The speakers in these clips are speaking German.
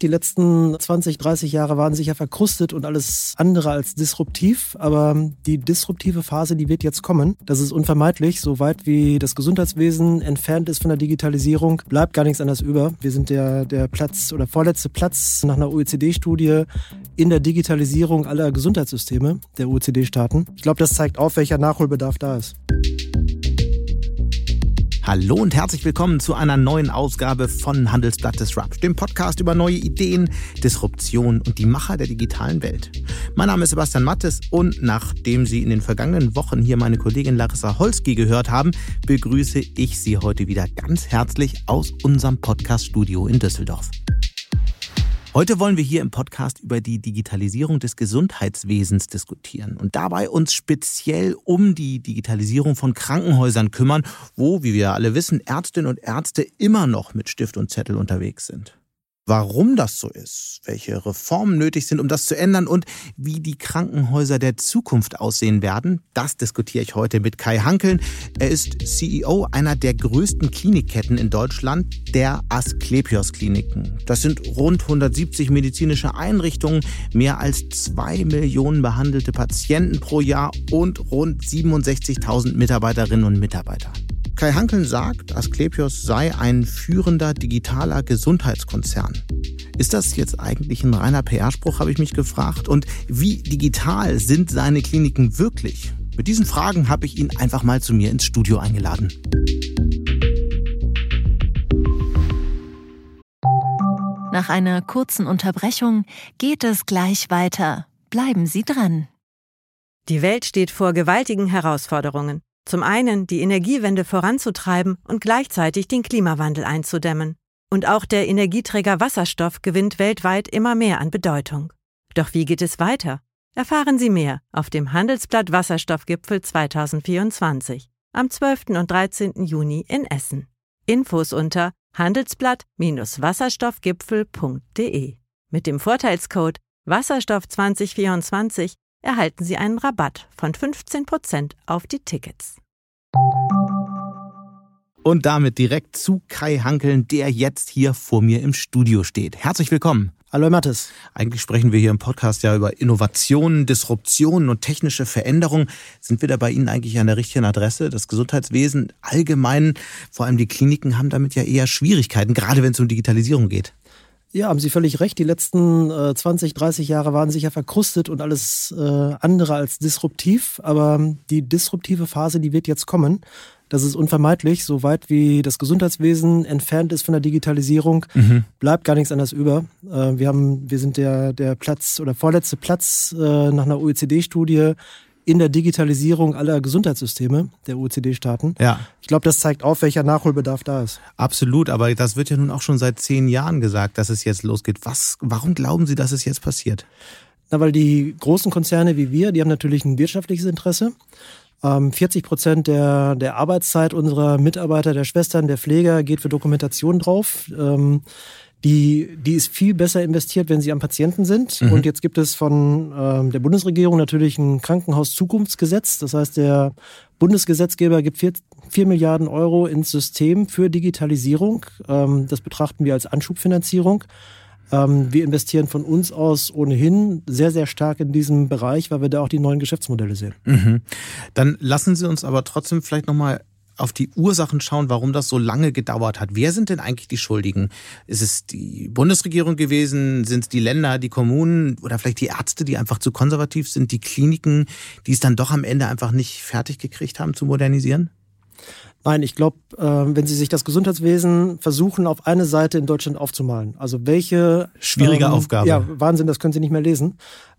Die letzten 20, 30 Jahre waren sicher verkrustet und alles andere als disruptiv. Aber die disruptive Phase, die wird jetzt kommen. Das ist unvermeidlich. So weit wie das Gesundheitswesen entfernt ist von der Digitalisierung, bleibt gar nichts anderes über. Wir sind der, der Platz oder vorletzte Platz nach einer OECD-Studie in der Digitalisierung aller Gesundheitssysteme der OECD-Staaten. Ich glaube, das zeigt auf, welcher Nachholbedarf da ist. Hallo und herzlich willkommen zu einer neuen Ausgabe von Handelsblatt Disrupt, dem Podcast über neue Ideen, Disruption und die Macher der digitalen Welt. Mein Name ist Sebastian Mattes und nachdem Sie in den vergangenen Wochen hier meine Kollegin Larissa Holski gehört haben, begrüße ich Sie heute wieder ganz herzlich aus unserem Podcast-Studio in Düsseldorf. Heute wollen wir hier im Podcast über die Digitalisierung des Gesundheitswesens diskutieren und dabei uns speziell um die Digitalisierung von Krankenhäusern kümmern, wo, wie wir alle wissen, Ärztinnen und Ärzte immer noch mit Stift und Zettel unterwegs sind warum das so ist, welche Reformen nötig sind, um das zu ändern und wie die Krankenhäuser der Zukunft aussehen werden, das diskutiere ich heute mit Kai Hankeln. Er ist CEO einer der größten Klinikketten in Deutschland, der Asklepios Kliniken. Das sind rund 170 medizinische Einrichtungen, mehr als zwei Millionen behandelte Patienten pro Jahr und rund 67.000 Mitarbeiterinnen und Mitarbeiter. Kai Hankeln sagt, Asklepios sei ein führender digitaler Gesundheitskonzern. Ist das jetzt eigentlich ein reiner PR-Spruch, habe ich mich gefragt. Und wie digital sind seine Kliniken wirklich? Mit diesen Fragen habe ich ihn einfach mal zu mir ins Studio eingeladen. Nach einer kurzen Unterbrechung geht es gleich weiter. Bleiben Sie dran. Die Welt steht vor gewaltigen Herausforderungen. Zum einen die Energiewende voranzutreiben und gleichzeitig den Klimawandel einzudämmen. Und auch der Energieträger Wasserstoff gewinnt weltweit immer mehr an Bedeutung. Doch wie geht es weiter? Erfahren Sie mehr auf dem Handelsblatt Wasserstoffgipfel 2024 am 12. und 13. Juni in Essen. Infos unter handelsblatt-wasserstoffgipfel.de. Mit dem Vorteilscode Wasserstoff 2024 erhalten Sie einen Rabatt von 15% auf die Tickets. Und damit direkt zu Kai Hankeln, der jetzt hier vor mir im Studio steht. Herzlich willkommen. Hallo Mathis. Eigentlich sprechen wir hier im Podcast ja über Innovationen, Disruptionen und technische Veränderungen. Sind wir da bei Ihnen eigentlich an der richtigen Adresse? Das Gesundheitswesen allgemein, vor allem die Kliniken, haben damit ja eher Schwierigkeiten, gerade wenn es um Digitalisierung geht. Ja, haben Sie völlig recht. Die letzten äh, 20, 30 Jahre waren sicher verkrustet und alles äh, andere als disruptiv. Aber die disruptive Phase, die wird jetzt kommen. Das ist unvermeidlich. So weit wie das Gesundheitswesen entfernt ist von der Digitalisierung, mhm. bleibt gar nichts anderes über. Äh, wir haben, wir sind der, der Platz oder vorletzte Platz äh, nach einer OECD-Studie in der Digitalisierung aller Gesundheitssysteme der OECD-Staaten. Ja. Ich glaube, das zeigt auf, welcher Nachholbedarf da ist. Absolut, aber das wird ja nun auch schon seit zehn Jahren gesagt, dass es jetzt losgeht. Was, warum glauben Sie, dass es jetzt passiert? Na, weil die großen Konzerne wie wir, die haben natürlich ein wirtschaftliches Interesse. 40 ähm, Prozent der, der Arbeitszeit unserer Mitarbeiter, der Schwestern, der Pfleger geht für Dokumentation drauf. Die, die ist viel besser investiert, wenn sie am Patienten sind. Mhm. Und jetzt gibt es von ähm, der Bundesregierung natürlich ein Krankenhauszukunftsgesetz. Das heißt, der Bundesgesetzgeber gibt vier, vier Milliarden Euro ins System für Digitalisierung. Ähm, das betrachten wir als Anschubfinanzierung. Ähm, wir investieren von uns aus ohnehin sehr, sehr stark in diesem Bereich, weil wir da auch die neuen Geschäftsmodelle sehen. Mhm. Dann lassen Sie uns aber trotzdem vielleicht nochmal auf die Ursachen schauen, warum das so lange gedauert hat. Wer sind denn eigentlich die Schuldigen? Ist es die Bundesregierung gewesen? Sind es die Länder, die Kommunen oder vielleicht die Ärzte, die einfach zu konservativ sind? Die Kliniken, die es dann doch am Ende einfach nicht fertig gekriegt haben zu modernisieren? Nein, ich glaube, äh, wenn Sie sich das Gesundheitswesen versuchen, auf eine Seite in Deutschland aufzumalen, also welche schwierige ähm, Aufgabe. Ja, Wahnsinn, das können Sie nicht mehr lesen.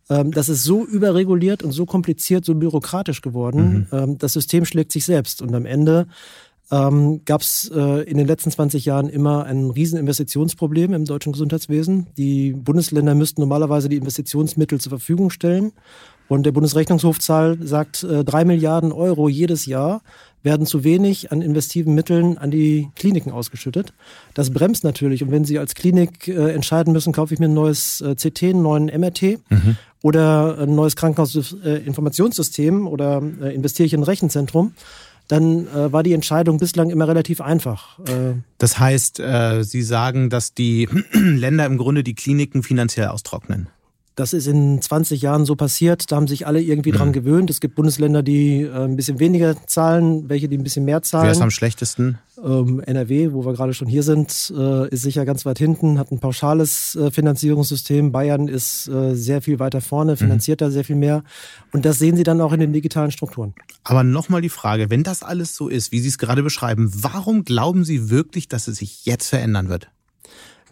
Ähm, das ist so überreguliert und so kompliziert, so bürokratisch geworden. Mhm. Ähm, das System schlägt sich selbst und am Ende ähm, gab es äh, in den letzten 20 Jahren immer ein Rieseninvestitionsproblem im deutschen Gesundheitswesen. Die Bundesländer müssten normalerweise die Investitionsmittel zur Verfügung stellen. Und der Bundesrechnungshof sagt, äh, drei Milliarden Euro jedes Jahr werden zu wenig an investiven Mitteln an die Kliniken ausgeschüttet. Das bremst natürlich. Und wenn Sie als Klinik äh, entscheiden müssen, kaufe ich mir ein neues äh, CT, einen neuen MRT mhm. Oder ein neues Krankenhausinformationssystem äh, oder äh, investiere ich in ein Rechenzentrum, dann äh, war die Entscheidung bislang immer relativ einfach. Äh, das heißt, äh, Sie sagen, dass die Länder im Grunde die Kliniken finanziell austrocknen. Das ist in 20 Jahren so passiert. Da haben sich alle irgendwie mhm. dran gewöhnt. Es gibt Bundesländer, die äh, ein bisschen weniger zahlen, welche, die ein bisschen mehr zahlen. Wer ist am schlechtesten? Ähm, NRW, wo wir gerade schon hier sind, äh, ist sicher ganz weit hinten, hat ein pauschales äh, Finanzierungssystem. Bayern ist sehr viel weiter vorne, mhm. finanziert mhm. da sehr viel mehr. Und das sehen Sie dann auch in den digitalen Strukturen. Aber nochmal die Frage, wenn das alles so ist, wie Sie es gerade beschreiben, warum glauben Sie wirklich, dass es sich jetzt verändern wird?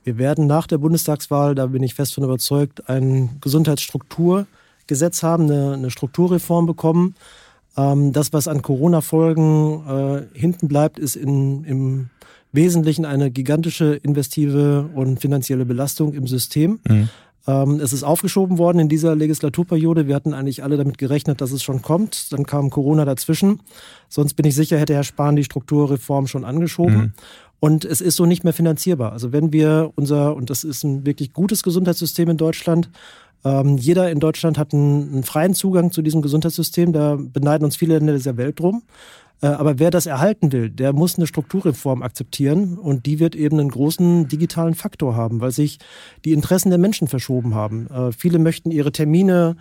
Wir werden nach der Bundestagswahl, da bin ich fest von überzeugt, ein Gesundheitsstrukturgesetz haben, eine, eine Strukturreform bekommen. Ähm, das, was an Corona-Folgen äh, hinten bleibt, ist in, im Wesentlichen eine gigantische investive und finanzielle Belastung im System. Mhm. Ähm, es ist aufgeschoben worden in dieser Legislaturperiode. Wir hatten eigentlich alle damit gerechnet, dass es schon kommt. Dann kam Corona dazwischen. Sonst bin ich sicher, hätte Herr Spahn die Strukturreform schon angeschoben. Mhm. Und es ist so nicht mehr finanzierbar. Also wenn wir unser, und das ist ein wirklich gutes Gesundheitssystem in Deutschland, ähm, jeder in Deutschland hat einen, einen, freien Zugang zu diesem Gesundheitssystem, da beneiden uns viele Länder dieser Welt drum. Äh, aber wer das erhalten will, der muss eine Strukturreform akzeptieren und die wird eben einen großen digitalen Faktor haben, weil sich die Interessen der Menschen verschoben haben. Äh, viele möchten ihre Termine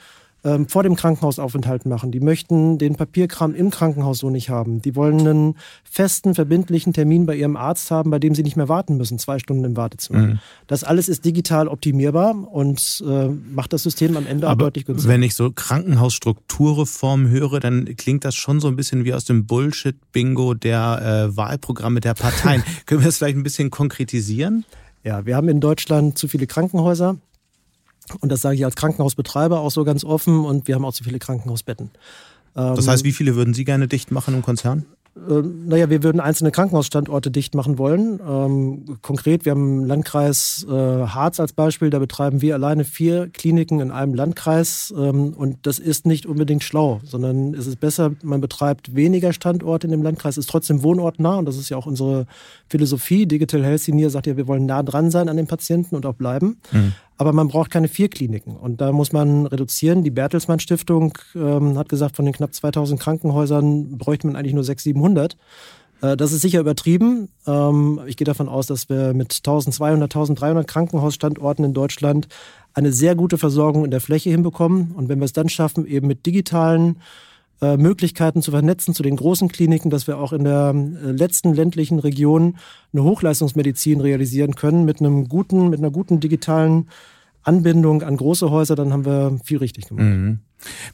ähm, vor dem Krankenhausaufenthalt machen. Die möchten den Papierkram im Krankenhaus so nicht haben. Die wollen einen festen, verbindlichen Termin bei ihrem Arzt haben, bei dem sie nicht mehr warten müssen, zwei Stunden im Wartezimmer. Mhm. Das alles ist digital optimierbar und äh, macht das System am Ende Aber auch deutlich günstiger. Wenn ich so Krankenhausstrukturreform höre, dann klingt das schon so ein bisschen wie aus dem Bullshit-Bingo der äh, Wahlprogramme der Parteien. Können wir das vielleicht ein bisschen konkretisieren? Ja, wir haben in Deutschland zu viele Krankenhäuser. Und das sage ich als Krankenhausbetreiber auch so ganz offen und wir haben auch zu viele Krankenhausbetten. Das heißt, ähm, wie viele würden Sie gerne dicht machen im Konzern? Äh, naja, wir würden einzelne Krankenhausstandorte dicht machen wollen. Ähm, konkret, wir haben Landkreis äh, Harz als Beispiel, da betreiben wir alleine vier Kliniken in einem Landkreis ähm, und das ist nicht unbedingt schlau, sondern es ist besser, man betreibt weniger Standorte in dem Landkreis, ist trotzdem wohnortnah und das ist ja auch unsere Philosophie. Digital Health Senior sagt ja, wir wollen nah dran sein an den Patienten und auch bleiben. Mhm. Aber man braucht keine vier Kliniken. Und da muss man reduzieren. Die Bertelsmann Stiftung ähm, hat gesagt, von den knapp 2000 Krankenhäusern bräuchte man eigentlich nur 600, 700. Äh, das ist sicher übertrieben. Ähm, ich gehe davon aus, dass wir mit 1200, 1300 Krankenhausstandorten in Deutschland eine sehr gute Versorgung in der Fläche hinbekommen. Und wenn wir es dann schaffen, eben mit digitalen äh, Möglichkeiten zu vernetzen zu den großen Kliniken, dass wir auch in der äh, letzten ländlichen Region eine Hochleistungsmedizin realisieren können mit einem guten, mit einer guten digitalen Anbindung an große Häuser, dann haben wir viel richtig gemacht. Mhm.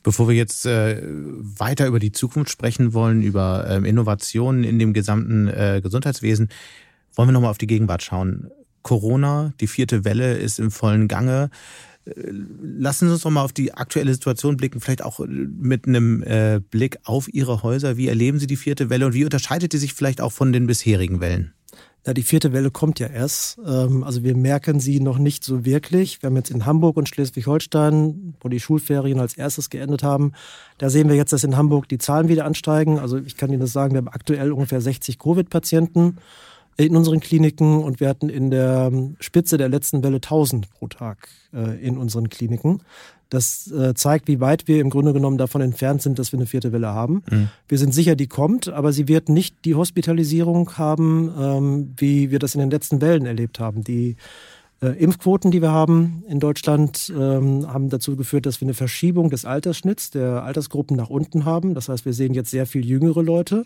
Bevor wir jetzt äh, weiter über die Zukunft sprechen wollen, über ähm, Innovationen in dem gesamten äh, Gesundheitswesen, wollen wir nochmal auf die Gegenwart schauen. Corona, die vierte Welle ist im vollen Gange. Lassen Sie uns doch mal auf die aktuelle Situation blicken, vielleicht auch mit einem äh, Blick auf Ihre Häuser. Wie erleben Sie die vierte Welle und wie unterscheidet die sich vielleicht auch von den bisherigen Wellen? Ja, die vierte Welle kommt ja erst. Ähm, also wir merken sie noch nicht so wirklich. Wir haben jetzt in Hamburg und Schleswig-Holstein, wo die Schulferien als erstes geendet haben, da sehen wir jetzt, dass in Hamburg die Zahlen wieder ansteigen. Also ich kann Ihnen das sagen, wir haben aktuell ungefähr 60 Covid-Patienten in unseren Kliniken und wir hatten in der Spitze der letzten Welle 1000 pro Tag äh, in unseren Kliniken. Das äh, zeigt, wie weit wir im Grunde genommen davon entfernt sind, dass wir eine vierte Welle haben. Mhm. Wir sind sicher, die kommt, aber sie wird nicht die Hospitalisierung haben, ähm, wie wir das in den letzten Wellen erlebt haben. Die äh, Impfquoten, die wir haben in Deutschland, ähm, haben dazu geführt, dass wir eine Verschiebung des Altersschnitts der Altersgruppen nach unten haben. Das heißt, wir sehen jetzt sehr viel jüngere Leute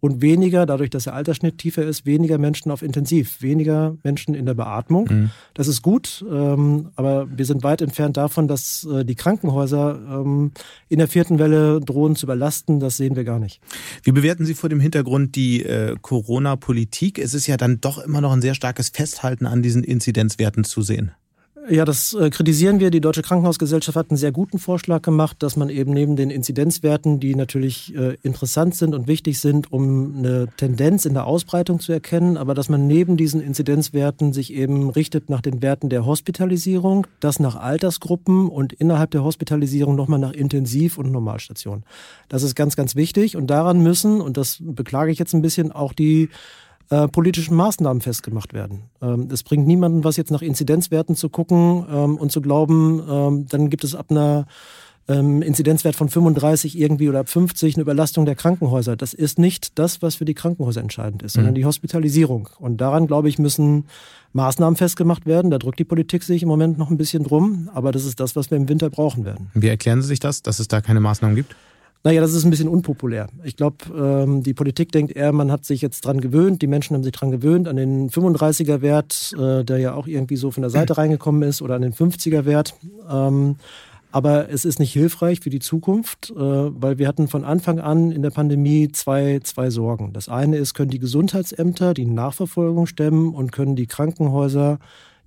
und weniger, dadurch, dass der Altersschnitt tiefer ist, weniger Menschen auf Intensiv, weniger Menschen in der Beatmung. Mhm. Das ist gut, ähm, aber wir sind weit entfernt davon, dass äh, die Krankenhäuser ähm, in der vierten Welle drohen zu überlasten. Das sehen wir gar nicht. Wie bewerten Sie vor dem Hintergrund die äh, Corona-Politik? Es ist ja dann doch immer noch ein sehr starkes Festhalten an diesen Inzidenzwerten zu sehen. Ja, das äh, kritisieren wir. Die Deutsche Krankenhausgesellschaft hat einen sehr guten Vorschlag gemacht, dass man eben neben den Inzidenzwerten, die natürlich äh, interessant sind und wichtig sind, um eine Tendenz in der Ausbreitung zu erkennen, aber dass man neben diesen Inzidenzwerten sich eben richtet nach den Werten der Hospitalisierung, das nach Altersgruppen und innerhalb der Hospitalisierung nochmal nach Intensiv- und Normalstation. Das ist ganz, ganz wichtig und daran müssen, und das beklage ich jetzt ein bisschen, auch die äh, politischen Maßnahmen festgemacht werden. Ähm, es bringt niemanden was jetzt nach Inzidenzwerten zu gucken ähm, und zu glauben, ähm, dann gibt es ab einer ähm, Inzidenzwert von 35 irgendwie oder ab 50 eine Überlastung der Krankenhäuser. Das ist nicht das, was für die Krankenhäuser entscheidend ist, sondern mhm. die Hospitalisierung. Und daran, glaube ich, müssen Maßnahmen festgemacht werden. Da drückt die Politik sich im Moment noch ein bisschen drum, aber das ist das, was wir im Winter brauchen werden. Wie erklären Sie sich das, dass es da keine Maßnahmen gibt? Naja, das ist ein bisschen unpopulär. Ich glaube, ähm, die Politik denkt eher, man hat sich jetzt dran gewöhnt, die Menschen haben sich dran gewöhnt, an den 35er-Wert, äh, der ja auch irgendwie so von der Seite reingekommen ist, oder an den 50er-Wert. Ähm, aber es ist nicht hilfreich für die Zukunft, äh, weil wir hatten von Anfang an in der Pandemie zwei, zwei Sorgen. Das eine ist, können die Gesundheitsämter die Nachverfolgung stemmen und können die Krankenhäuser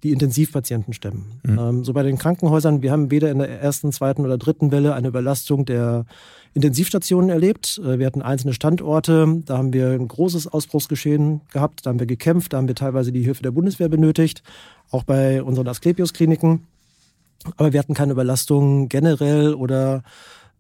die Intensivpatienten stemmen. Mhm. Ähm, so bei den Krankenhäusern, wir haben weder in der ersten, zweiten oder dritten Welle eine Überlastung der Intensivstationen erlebt. Äh, wir hatten einzelne Standorte, da haben wir ein großes Ausbruchsgeschehen gehabt, da haben wir gekämpft, da haben wir teilweise die Hilfe der Bundeswehr benötigt, auch bei unseren Asklepios-Kliniken. Aber wir hatten keine Überlastung generell oder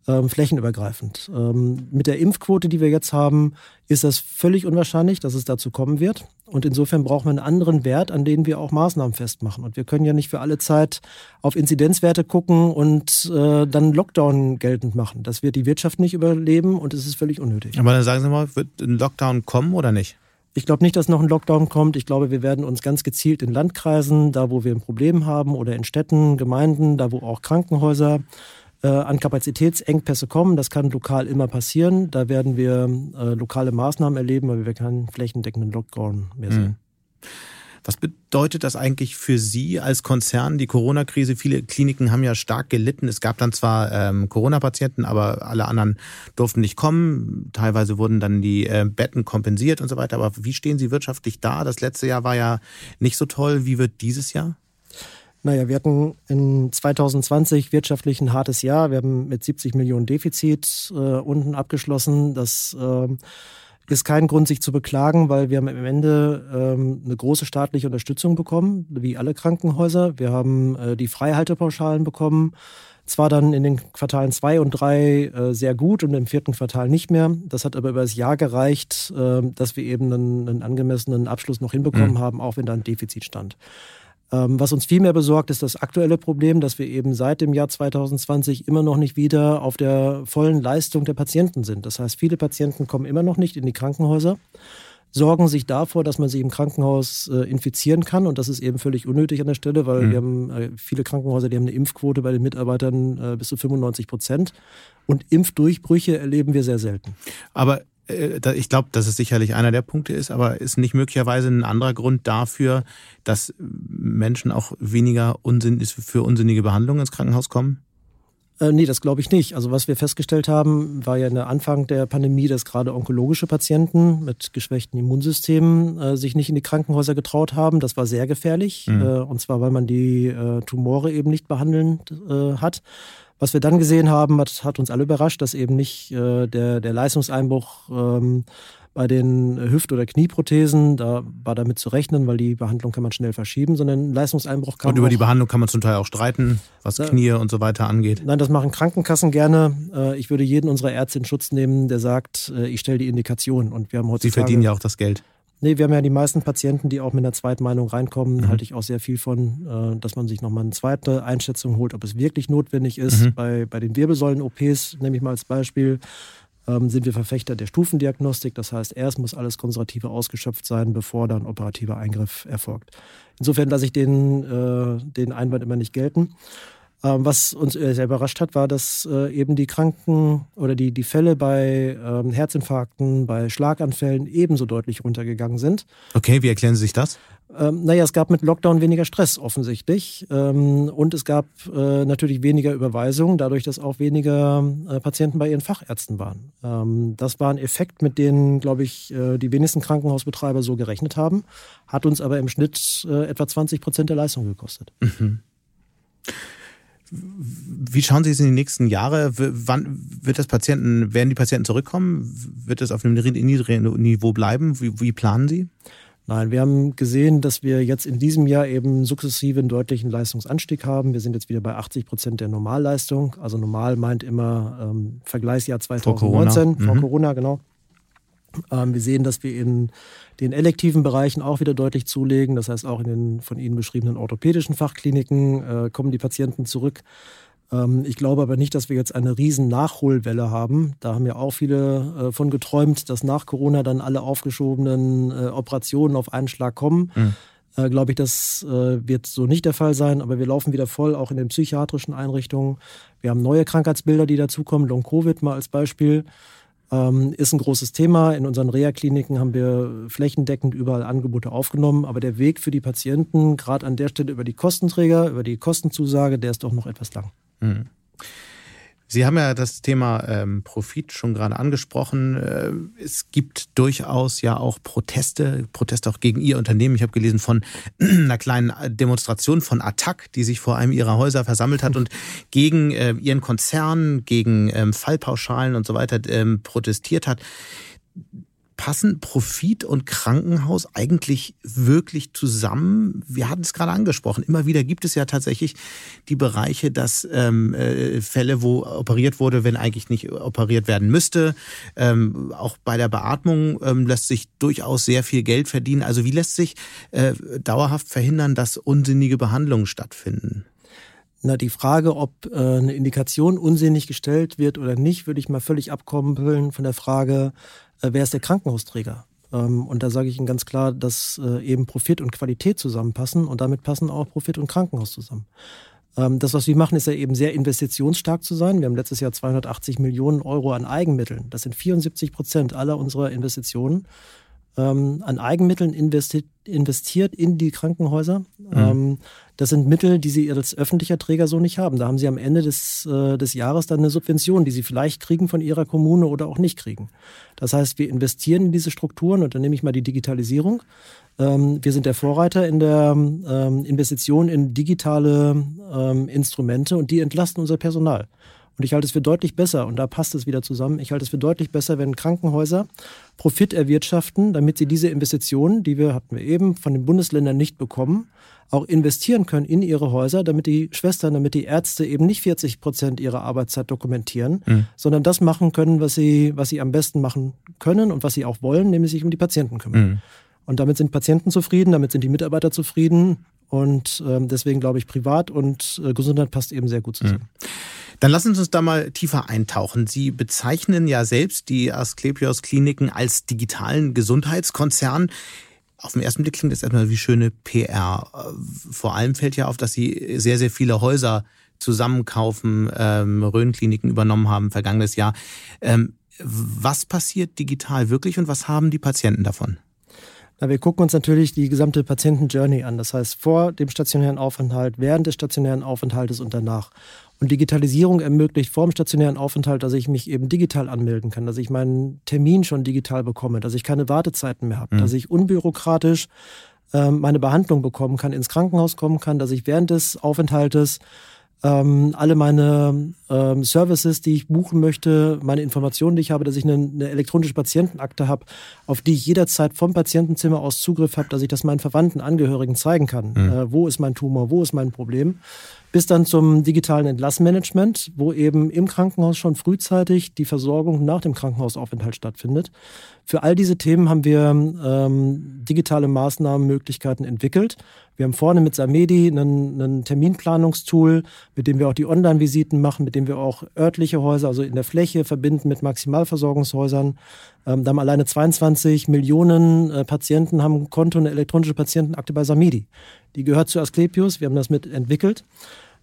ähm, flächenübergreifend. Ähm, mit der Impfquote, die wir jetzt haben, ist das völlig unwahrscheinlich, dass es dazu kommen wird. Und insofern brauchen wir einen anderen Wert, an dem wir auch Maßnahmen festmachen. Und wir können ja nicht für alle Zeit auf Inzidenzwerte gucken und äh, dann Lockdown geltend machen. Das wird die Wirtschaft nicht überleben und es ist völlig unnötig. Aber dann sagen Sie mal, wird ein Lockdown kommen oder nicht? Ich glaube nicht, dass noch ein Lockdown kommt. Ich glaube, wir werden uns ganz gezielt in Landkreisen, da wo wir ein Problem haben, oder in Städten, Gemeinden, da wo auch Krankenhäuser an Kapazitätsengpässe kommen. Das kann lokal immer passieren. Da werden wir äh, lokale Maßnahmen erleben, aber wir keinen flächendeckenden Lockdown mehr sehen. Mhm. Was bedeutet das eigentlich für Sie als Konzern, die Corona-Krise? Viele Kliniken haben ja stark gelitten. Es gab dann zwar ähm, Corona-Patienten, aber alle anderen durften nicht kommen. Teilweise wurden dann die äh, Betten kompensiert und so weiter. Aber wie stehen Sie wirtschaftlich da? Das letzte Jahr war ja nicht so toll. Wie wird dieses Jahr? Naja, wir hatten in 2020 wirtschaftlich ein hartes Jahr. Wir haben mit 70 Millionen Defizit äh, unten abgeschlossen. Das äh, ist kein Grund, sich zu beklagen, weil wir haben am Ende ähm, eine große staatliche Unterstützung bekommen, wie alle Krankenhäuser. Wir haben äh, die Freihaltepauschalen bekommen. Zwar dann in den Quartalen zwei und drei äh, sehr gut und im vierten Quartal nicht mehr. Das hat aber über das Jahr gereicht, äh, dass wir eben einen, einen angemessenen Abschluss noch hinbekommen mhm. haben, auch wenn da ein Defizit stand. Ähm, was uns viel mehr besorgt, ist das aktuelle Problem, dass wir eben seit dem Jahr 2020 immer noch nicht wieder auf der vollen Leistung der Patienten sind. Das heißt, viele Patienten kommen immer noch nicht in die Krankenhäuser, sorgen sich davor, dass man sie im Krankenhaus äh, infizieren kann. Und das ist eben völlig unnötig an der Stelle, weil mhm. wir haben äh, viele Krankenhäuser, die haben eine Impfquote bei den Mitarbeitern äh, bis zu 95 Prozent. Und Impfdurchbrüche erleben wir sehr selten. Aber ich glaube, dass es sicherlich einer der Punkte ist, aber ist nicht möglicherweise ein anderer Grund dafür, dass Menschen auch weniger Unsinn für unsinnige Behandlungen ins Krankenhaus kommen? Äh, nee, das glaube ich nicht. Also was wir festgestellt haben, war ja in der Anfang der Pandemie, dass gerade onkologische Patienten mit geschwächten Immunsystemen äh, sich nicht in die Krankenhäuser getraut haben. Das war sehr gefährlich. Mhm. Äh, und zwar, weil man die äh, Tumore eben nicht behandeln äh, hat. Was wir dann gesehen haben, hat, hat uns alle überrascht, dass eben nicht äh, der, der Leistungseinbruch ähm, bei den Hüft- oder Knieprothesen, da war damit zu rechnen, weil die Behandlung kann man schnell verschieben, sondern Leistungseinbruch kann Und über die Behandlung kann man zum Teil auch streiten, was da, Knie und so weiter angeht. Nein, das machen Krankenkassen gerne. Äh, ich würde jeden unserer Ärzte in Schutz nehmen, der sagt, äh, ich stelle die Indikation. Und wir haben heutzutage, Sie verdienen ja auch das Geld. Nee, wir haben ja die meisten Patienten, die auch mit einer Zweitmeinung reinkommen, mhm. halte ich auch sehr viel von, äh, dass man sich nochmal eine zweite Einschätzung holt, ob es wirklich notwendig ist. Mhm. Bei, bei den Wirbelsäulen-OPs, nehme ich mal als Beispiel, ähm, sind wir Verfechter der Stufendiagnostik. Das heißt, erst muss alles Konservative ausgeschöpft sein, bevor dann operativer Eingriff erfolgt. Insofern lasse ich den, äh, den Einwand immer nicht gelten. Ähm, was uns sehr überrascht hat, war, dass äh, eben die Kranken oder die, die Fälle bei ähm, Herzinfarkten, bei Schlaganfällen ebenso deutlich runtergegangen sind. Okay, wie erklären Sie sich das? Ähm, naja, es gab mit Lockdown weniger Stress offensichtlich. Ähm, und es gab äh, natürlich weniger Überweisungen, dadurch, dass auch weniger äh, Patienten bei ihren Fachärzten waren. Ähm, das war ein Effekt, mit dem, glaube ich, äh, die wenigsten Krankenhausbetreiber so gerechnet haben, hat uns aber im Schnitt äh, etwa 20 Prozent der Leistung gekostet. Mhm. Wie schauen Sie es in die nächsten Jahre? Wann wird das Patienten, werden die Patienten zurückkommen? Wird das auf einem niedrigen Niveau bleiben? Wie, wie planen Sie? Nein, wir haben gesehen, dass wir jetzt in diesem Jahr eben sukzessive einen deutlichen Leistungsanstieg haben. Wir sind jetzt wieder bei 80 Prozent der Normalleistung. Also normal meint immer ähm, Vergleichsjahr 2019, vor Corona, vor mhm. Corona genau. Ähm, wir sehen, dass wir in den elektiven Bereichen auch wieder deutlich zulegen. Das heißt, auch in den von Ihnen beschriebenen orthopädischen Fachkliniken äh, kommen die Patienten zurück. Ähm, ich glaube aber nicht, dass wir jetzt eine riesen Nachholwelle haben. Da haben ja auch viele äh, von geträumt, dass nach Corona dann alle aufgeschobenen äh, Operationen auf einen Schlag kommen. Mhm. Äh, glaube ich, das äh, wird so nicht der Fall sein, aber wir laufen wieder voll, auch in den psychiatrischen Einrichtungen. Wir haben neue Krankheitsbilder, die dazukommen. Long-Covid mal als Beispiel. Ähm, ist ein großes Thema. In unseren Reha-Kliniken haben wir flächendeckend überall Angebote aufgenommen. Aber der Weg für die Patienten, gerade an der Stelle über die Kostenträger, über die Kostenzusage, der ist doch noch etwas lang. Mhm. Sie haben ja das Thema ähm, Profit schon gerade angesprochen. Äh, es gibt durchaus ja auch Proteste, Proteste auch gegen Ihr Unternehmen. Ich habe gelesen von einer kleinen Demonstration von Attac, die sich vor einem Ihrer Häuser versammelt hat und gegen äh, Ihren Konzern, gegen ähm, Fallpauschalen und so weiter ähm, protestiert hat passen Profit und Krankenhaus eigentlich wirklich zusammen? Wir hatten es gerade angesprochen. Immer wieder gibt es ja tatsächlich die Bereiche, dass ähm, äh, Fälle, wo operiert wurde, wenn eigentlich nicht operiert werden müsste. Ähm, auch bei der Beatmung ähm, lässt sich durchaus sehr viel Geld verdienen. Also wie lässt sich äh, dauerhaft verhindern, dass unsinnige Behandlungen stattfinden? Na, die Frage, ob äh, eine Indikation unsinnig gestellt wird oder nicht, würde ich mal völlig abkoppeln von der Frage, äh, wer ist der Krankenhausträger? Ähm, und da sage ich Ihnen ganz klar, dass äh, eben Profit und Qualität zusammenpassen und damit passen auch Profit und Krankenhaus zusammen. Ähm, das, was wir machen, ist ja eben sehr investitionsstark zu sein. Wir haben letztes Jahr 280 Millionen Euro an Eigenmitteln. Das sind 74 Prozent aller unserer Investitionen ähm, an Eigenmitteln investi investiert in die Krankenhäuser. Mhm. Ähm, das sind Mittel, die sie als öffentlicher Träger so nicht haben. Da haben sie am Ende des, äh, des Jahres dann eine Subvention, die sie vielleicht kriegen von ihrer Kommune oder auch nicht kriegen. Das heißt, wir investieren in diese Strukturen und dann nehme ich mal die Digitalisierung. Ähm, wir sind der Vorreiter in der ähm, Investition in digitale ähm, Instrumente und die entlasten unser Personal. Und ich halte es für deutlich besser, und da passt es wieder zusammen, ich halte es für deutlich besser, wenn Krankenhäuser Profit erwirtschaften, damit sie diese Investitionen, die wir, hatten wir eben, von den Bundesländern nicht bekommen, auch investieren können in ihre Häuser, damit die Schwestern, damit die Ärzte eben nicht 40 Prozent ihrer Arbeitszeit dokumentieren, mhm. sondern das machen können, was sie, was sie am besten machen können und was sie auch wollen, nämlich sich um die Patienten kümmern. Mhm. Und damit sind Patienten zufrieden, damit sind die Mitarbeiter zufrieden. Und ähm, deswegen glaube ich, privat und äh, Gesundheit passt eben sehr gut zusammen. Mhm. Dann lassen Sie uns da mal tiefer eintauchen. Sie bezeichnen ja selbst die Asklepios Kliniken als digitalen Gesundheitskonzern. Auf den ersten Blick klingt das erstmal wie schöne PR. Vor allem fällt ja auf, dass Sie sehr, sehr viele Häuser zusammenkaufen, ähm, Rhön-Kliniken übernommen haben vergangenes Jahr. Ähm, was passiert digital wirklich und was haben die Patienten davon? Na, wir gucken uns natürlich die gesamte Patienten-Journey an. Das heißt, vor dem stationären Aufenthalt, während des stationären Aufenthaltes und danach. Und Digitalisierung ermöglicht vor dem stationären Aufenthalt, dass ich mich eben digital anmelden kann, dass ich meinen Termin schon digital bekomme, dass ich keine Wartezeiten mehr habe, mhm. dass ich unbürokratisch ähm, meine Behandlung bekommen kann, ins Krankenhaus kommen kann, dass ich während des Aufenthaltes ähm, alle meine ähm, Services, die ich buchen möchte, meine Informationen, die ich habe, dass ich eine, eine elektronische Patientenakte habe, auf die ich jederzeit vom Patientenzimmer aus Zugriff habe, dass ich das meinen Verwandten, Angehörigen zeigen kann. Mhm. Äh, wo ist mein Tumor, wo ist mein Problem? bis dann zum digitalen Entlassmanagement, wo eben im Krankenhaus schon frühzeitig die Versorgung nach dem Krankenhausaufenthalt stattfindet. Für all diese Themen haben wir ähm, digitale Maßnahmenmöglichkeiten entwickelt. Wir haben vorne mit Samedi einen, einen Terminplanungstool, mit dem wir auch die Online-Visiten machen, mit dem wir auch örtliche Häuser, also in der Fläche, verbinden mit Maximalversorgungshäusern. Ähm, da haben alleine 22 Millionen äh, Patienten haben ein Konto, eine elektronische Patientenakte bei Samedi. Die gehört zu Asklepios. Wir haben das mit entwickelt.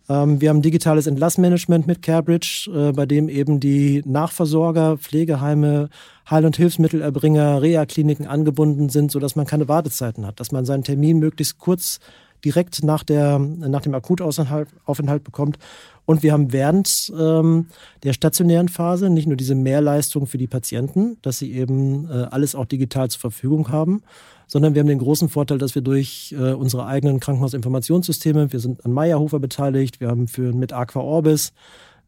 Ähm, wir haben digitales Entlassmanagement mit CareBridge, äh, bei dem eben die Nachversorger, Pflegeheime, Heil- und Hilfsmittelerbringer, Reha-Kliniken angebunden sind, sodass man keine Wartezeiten hat, dass man seinen Termin möglichst kurz direkt nach, der, nach dem Akutaufenthalt bekommt. Und wir haben während ähm, der stationären Phase nicht nur diese Mehrleistung für die Patienten, dass sie eben äh, alles auch digital zur Verfügung haben, sondern wir haben den großen Vorteil, dass wir durch äh, unsere eigenen Krankenhausinformationssysteme, wir sind an Meyerhofer beteiligt, wir haben für mit Aqua Orbis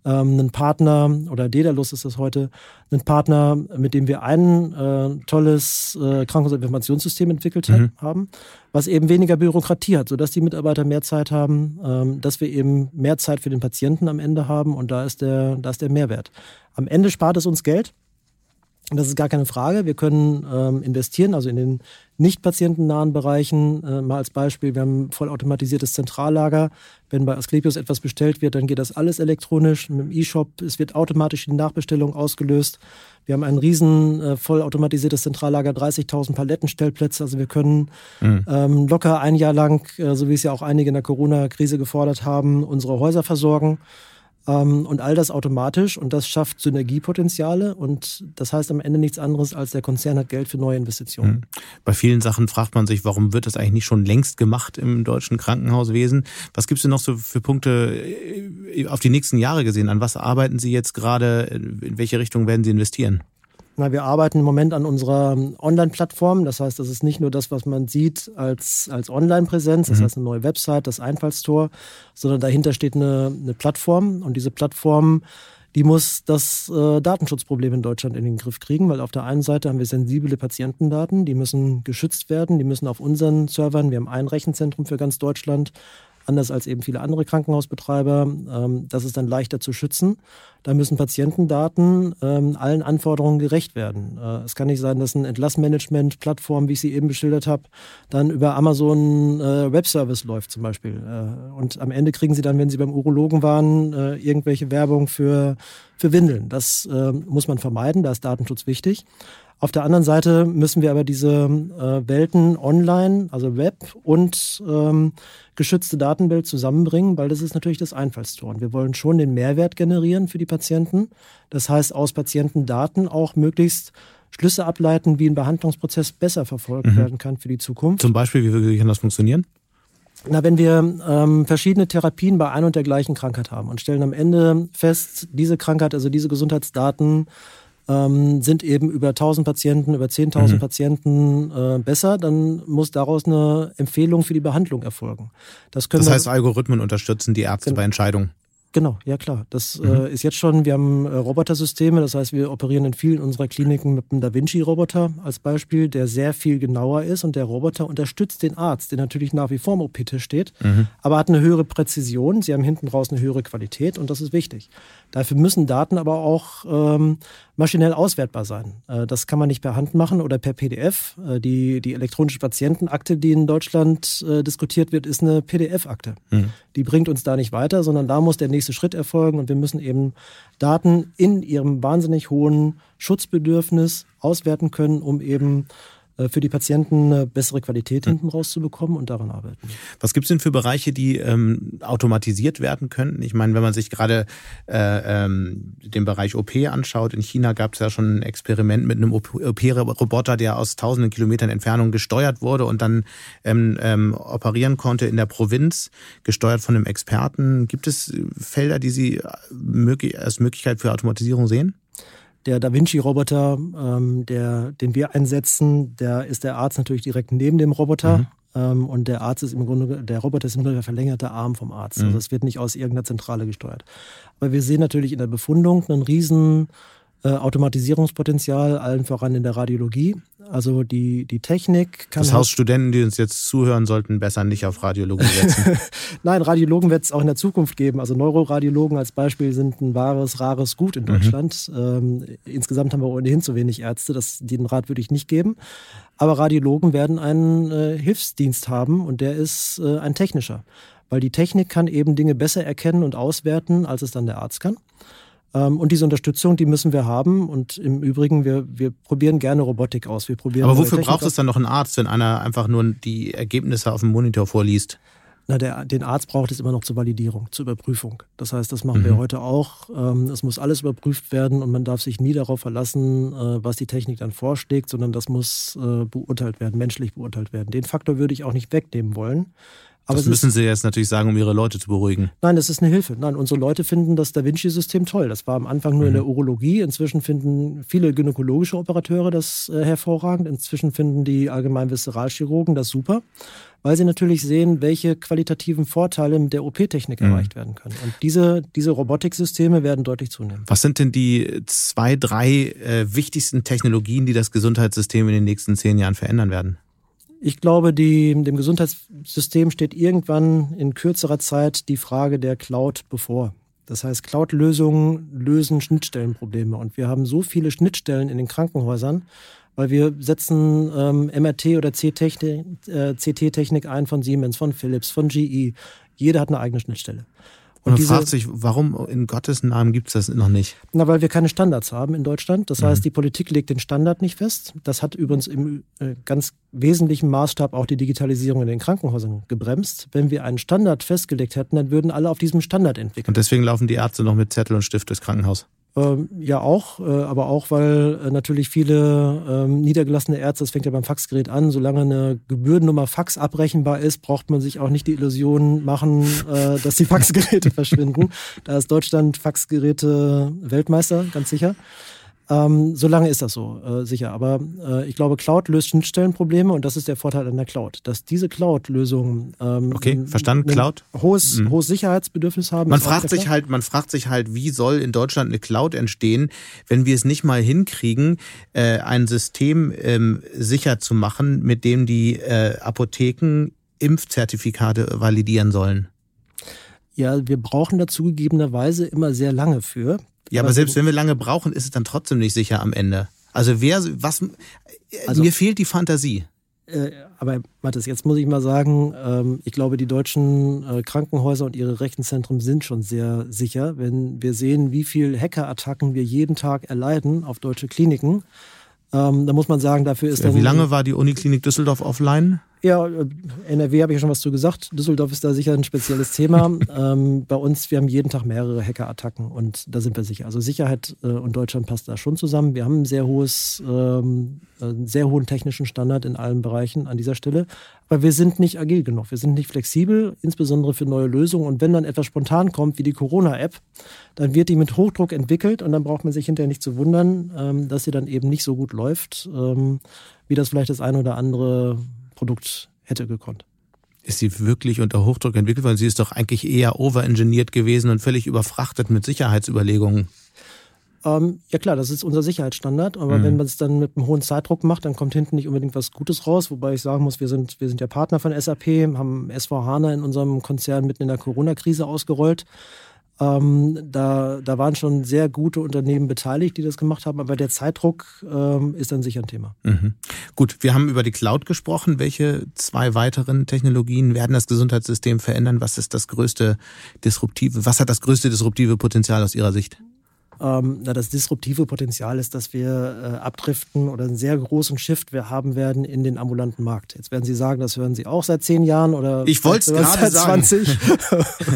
ähm, einen Partner, oder Dedalus ist das heute, einen Partner, mit dem wir ein äh, tolles äh, Krankenhausinformationssystem entwickelt mhm. haben, was eben weniger Bürokratie hat, sodass die Mitarbeiter mehr Zeit haben, ähm, dass wir eben mehr Zeit für den Patienten am Ende haben und da ist der, da ist der Mehrwert. Am Ende spart es uns Geld. Das ist gar keine Frage. Wir können ähm, investieren, also in den nicht patientennahen Bereichen. Äh, mal als Beispiel, wir haben ein vollautomatisiertes Zentrallager. Wenn bei Asklepios etwas bestellt wird, dann geht das alles elektronisch mit dem E-Shop. Es wird automatisch die Nachbestellung ausgelöst. Wir haben ein riesen äh, vollautomatisiertes Zentrallager, 30.000 Palettenstellplätze. Also wir können mhm. ähm, locker ein Jahr lang, äh, so wie es ja auch einige in der Corona-Krise gefordert haben, unsere Häuser versorgen. Ähm, und all das automatisch und das schafft Synergiepotenziale und das heißt am Ende nichts anderes, als der Konzern hat Geld für neue Investitionen. Mhm. Bei vielen Sachen fragt man sich, warum wird das eigentlich nicht schon längst gemacht im deutschen Krankenhauswesen? Was gibt es denn noch so für Punkte äh, auf die nächsten Jahre gesehen? An was arbeiten Sie jetzt gerade? In welche Richtung werden Sie investieren? Na, wir arbeiten im Moment an unserer Online-Plattform. Das heißt, das ist nicht nur das, was man sieht als, als Online-Präsenz, das mhm. heißt eine neue Website, das Einfallstor, sondern dahinter steht eine, eine Plattform. Und diese Plattform, die muss das äh, Datenschutzproblem in Deutschland in den Griff kriegen, weil auf der einen Seite haben wir sensible Patientendaten, die müssen geschützt werden, die müssen auf unseren Servern, wir haben ein Rechenzentrum für ganz Deutschland, anders als eben viele andere Krankenhausbetreiber. Ähm, das ist dann leichter zu schützen. Da müssen Patientendaten ähm, allen Anforderungen gerecht werden. Äh, es kann nicht sein, dass eine Entlassmanagement-Plattform, wie ich sie eben beschildert habe, dann über Amazon äh, Webservice läuft zum Beispiel. Äh, und am Ende kriegen sie dann, wenn sie beim Urologen waren, irgendwelche Werbung für, für Windeln. Das äh, muss man vermeiden, da ist Datenschutz wichtig. Auf der anderen Seite müssen wir aber diese äh, Welten online, also Web und ähm, geschützte Datenwelt zusammenbringen, weil das ist natürlich das Einfallstor. Und wir wollen schon den Mehrwert generieren für die Patienten. Das heißt, aus Patientendaten auch möglichst Schlüsse ableiten, wie ein Behandlungsprozess besser verfolgt mhm. werden kann für die Zukunft. Zum Beispiel, wie kann das funktionieren? Na, wenn wir ähm, verschiedene Therapien bei ein und der gleichen Krankheit haben und stellen am Ende fest, diese Krankheit, also diese Gesundheitsdaten ähm, sind eben über 1000 Patienten, über 10.000 mhm. Patienten äh, besser, dann muss daraus eine Empfehlung für die Behandlung erfolgen. Das, können das heißt, Algorithmen unterstützen die Ärzte bei Entscheidungen. Genau, ja klar. Das mhm. äh, ist jetzt schon, wir haben äh, Robotersysteme, das heißt, wir operieren in vielen unserer Kliniken mit einem Da Vinci-Roboter als Beispiel, der sehr viel genauer ist und der Roboter unterstützt den Arzt, der natürlich nach wie vor im OP-Tisch steht, mhm. aber hat eine höhere Präzision, sie haben hinten raus eine höhere Qualität und das ist wichtig. Dafür müssen Daten aber auch ähm, maschinell auswertbar sein. Äh, das kann man nicht per Hand machen oder per PDF. Äh, die, die elektronische Patientenakte, die in Deutschland äh, diskutiert wird, ist eine PDF-Akte. Mhm. Die bringt uns da nicht weiter, sondern da muss der nächste Schritt erfolgen und wir müssen eben Daten in ihrem wahnsinnig hohen Schutzbedürfnis auswerten können, um eben für die Patienten eine bessere Qualität hm. hinten rauszubekommen und daran arbeiten. Was gibt es denn für Bereiche, die ähm, automatisiert werden könnten? Ich meine, wenn man sich gerade äh, ähm, den Bereich OP anschaut, in China gab es ja schon ein Experiment mit einem OP-Roboter, der aus tausenden Kilometern Entfernung gesteuert wurde und dann ähm, ähm, operieren konnte in der Provinz, gesteuert von einem Experten. Gibt es Felder, die Sie möglich, als Möglichkeit für Automatisierung sehen? Der Da Vinci-Roboter, ähm, der, den wir einsetzen, der ist der Arzt natürlich direkt neben dem Roboter. Mhm. Ähm, und der Arzt ist im Grunde, der Roboter ist im Grunde der verlängerte Arm vom Arzt. Mhm. Also es wird nicht aus irgendeiner Zentrale gesteuert. Aber wir sehen natürlich in der Befundung einen riesen äh, Automatisierungspotenzial, allen voran in der Radiologie. Also die, die Technik kann. Das heißt, Studenten, die uns jetzt zuhören, sollten besser nicht auf Radiologie setzen. Nein, Radiologen wird es auch in der Zukunft geben. Also Neuroradiologen als Beispiel sind ein wahres, rares Gut in mhm. Deutschland. Mhm. Ähm, insgesamt haben wir ohnehin zu wenig Ärzte. Das, den Rat würde ich nicht geben. Aber Radiologen werden einen äh, Hilfsdienst haben und der ist äh, ein technischer. Weil die Technik kann eben Dinge besser erkennen und auswerten, als es dann der Arzt kann. Ähm, und diese Unterstützung, die müssen wir haben. Und im Übrigen, wir, wir probieren gerne Robotik aus. Wir probieren Aber wofür braucht es dann noch einen Arzt, wenn einer einfach nur die Ergebnisse auf dem Monitor vorliest? Na, der, den Arzt braucht es immer noch zur Validierung, zur Überprüfung. Das heißt, das machen mhm. wir heute auch. Ähm, es muss alles überprüft werden und man darf sich nie darauf verlassen, äh, was die Technik dann vorschlägt, sondern das muss äh, beurteilt werden, menschlich beurteilt werden. Den Faktor würde ich auch nicht wegnehmen wollen. Aber das müssen Sie jetzt natürlich sagen, um Ihre Leute zu beruhigen. Nein, das ist eine Hilfe. Nein, unsere Leute finden das Da Vinci-System toll. Das war am Anfang nur mhm. in der mhm. Urologie. Inzwischen finden viele gynäkologische Operateure das äh, hervorragend. Inzwischen finden die allgemein Visceralchirurgen das super, weil sie natürlich sehen, welche qualitativen Vorteile mit der OP-Technik mhm. erreicht werden können. Und diese, diese Robotiksysteme werden deutlich zunehmen. Was sind denn die zwei, drei äh, wichtigsten Technologien, die das Gesundheitssystem in den nächsten zehn Jahren verändern werden? Ich glaube, die, dem Gesundheitssystem steht irgendwann in kürzerer Zeit die Frage der Cloud bevor. Das heißt, Cloud-Lösungen lösen Schnittstellenprobleme. Und wir haben so viele Schnittstellen in den Krankenhäusern, weil wir setzen ähm, MRT oder CT-Technik äh, ein von Siemens, von Philips, von GE. Jeder hat eine eigene Schnittstelle. Und, man diese, fragt sich, warum in Gottes Namen gibt es das noch nicht? Na, weil wir keine Standards haben in Deutschland. Das mhm. heißt, die Politik legt den Standard nicht fest. Das hat übrigens im äh, ganz wesentlichen Maßstab auch die Digitalisierung in den Krankenhäusern gebremst. Wenn wir einen Standard festgelegt hätten, dann würden alle auf diesem Standard entwickeln. Und deswegen laufen die Ärzte noch mit Zettel und Stift durchs Krankenhaus. Ähm, ja, auch, äh, aber auch, weil äh, natürlich viele ähm, niedergelassene Ärzte, das fängt ja beim Faxgerät an, solange eine Gebührennummer Fax abrechenbar ist, braucht man sich auch nicht die Illusion machen, äh, dass die Faxgeräte verschwinden. Da ist Deutschland Faxgeräte Weltmeister, ganz sicher. Ähm, solange ist das so, äh, sicher. Aber äh, ich glaube, Cloud löst Schnittstellenprobleme und das ist der Vorteil an der Cloud, dass diese Cloud-Lösungen ähm, okay, verstanden, Cloud hohes, mhm. hohes Sicherheitsbedürfnis haben. Man fragt sich halt, man fragt sich halt, wie soll in Deutschland eine Cloud entstehen, wenn wir es nicht mal hinkriegen, äh, ein System ähm, sicher zu machen, mit dem die äh, Apotheken Impfzertifikate validieren sollen. Ja, wir brauchen da zugegebenerweise immer sehr lange für. Ja, aber selbst wenn wir lange brauchen, ist es dann trotzdem nicht sicher am Ende. Also wer, was, also, mir fehlt die Fantasie. Äh, aber Mathis, jetzt muss ich mal sagen, ähm, ich glaube, die deutschen äh, Krankenhäuser und ihre Rechenzentren sind schon sehr sicher. Wenn wir sehen, wie viel Hackerattacken wir jeden Tag erleiden auf deutsche Kliniken, ähm, da muss man sagen, dafür ist ja, dann. Wie lange war die Uniklinik Düsseldorf offline? Ja, äh, NRW habe ich ja schon was zu gesagt. Düsseldorf ist da sicher ein spezielles Thema. ähm, bei uns, wir haben jeden Tag mehrere Hackerattacken und da sind wir sicher. Also Sicherheit äh, und Deutschland passt da schon zusammen. Wir haben ein sehr hohes, ähm, einen sehr hohen technischen Standard in allen Bereichen an dieser Stelle. Aber wir sind nicht agil genug. Wir sind nicht flexibel, insbesondere für neue Lösungen. Und wenn dann etwas spontan kommt, wie die Corona-App, dann wird die mit Hochdruck entwickelt und dann braucht man sich hinterher nicht zu wundern, ähm, dass sie dann eben nicht so gut läuft, ähm, wie das vielleicht das eine oder andere Produkt hätte gekonnt. Ist sie wirklich unter Hochdruck entwickelt worden? Sie ist doch eigentlich eher overengineert gewesen und völlig überfrachtet mit Sicherheitsüberlegungen. Ähm, ja klar, das ist unser Sicherheitsstandard, aber mhm. wenn man es dann mit einem hohen Zeitdruck macht, dann kommt hinten nicht unbedingt was Gutes raus, wobei ich sagen muss, wir sind, wir sind ja Partner von SAP, haben SV HANA in unserem Konzern mitten in der Corona-Krise ausgerollt. Ähm, da, da waren schon sehr gute Unternehmen beteiligt, die das gemacht haben, aber der Zeitdruck ähm, ist dann sicher ein Thema. Mhm. Gut, wir haben über die Cloud gesprochen. Welche zwei weiteren Technologien werden das Gesundheitssystem verändern? Was ist das größte disruptive, was hat das größte disruptive Potenzial aus Ihrer Sicht? Ähm, na, das disruptive Potenzial ist, dass wir äh, abdriften oder einen sehr großen Shift wir haben werden in den ambulanten Markt. Jetzt werden Sie sagen, das hören Sie auch seit zehn Jahren oder ich wollte es gerade sagen. 20.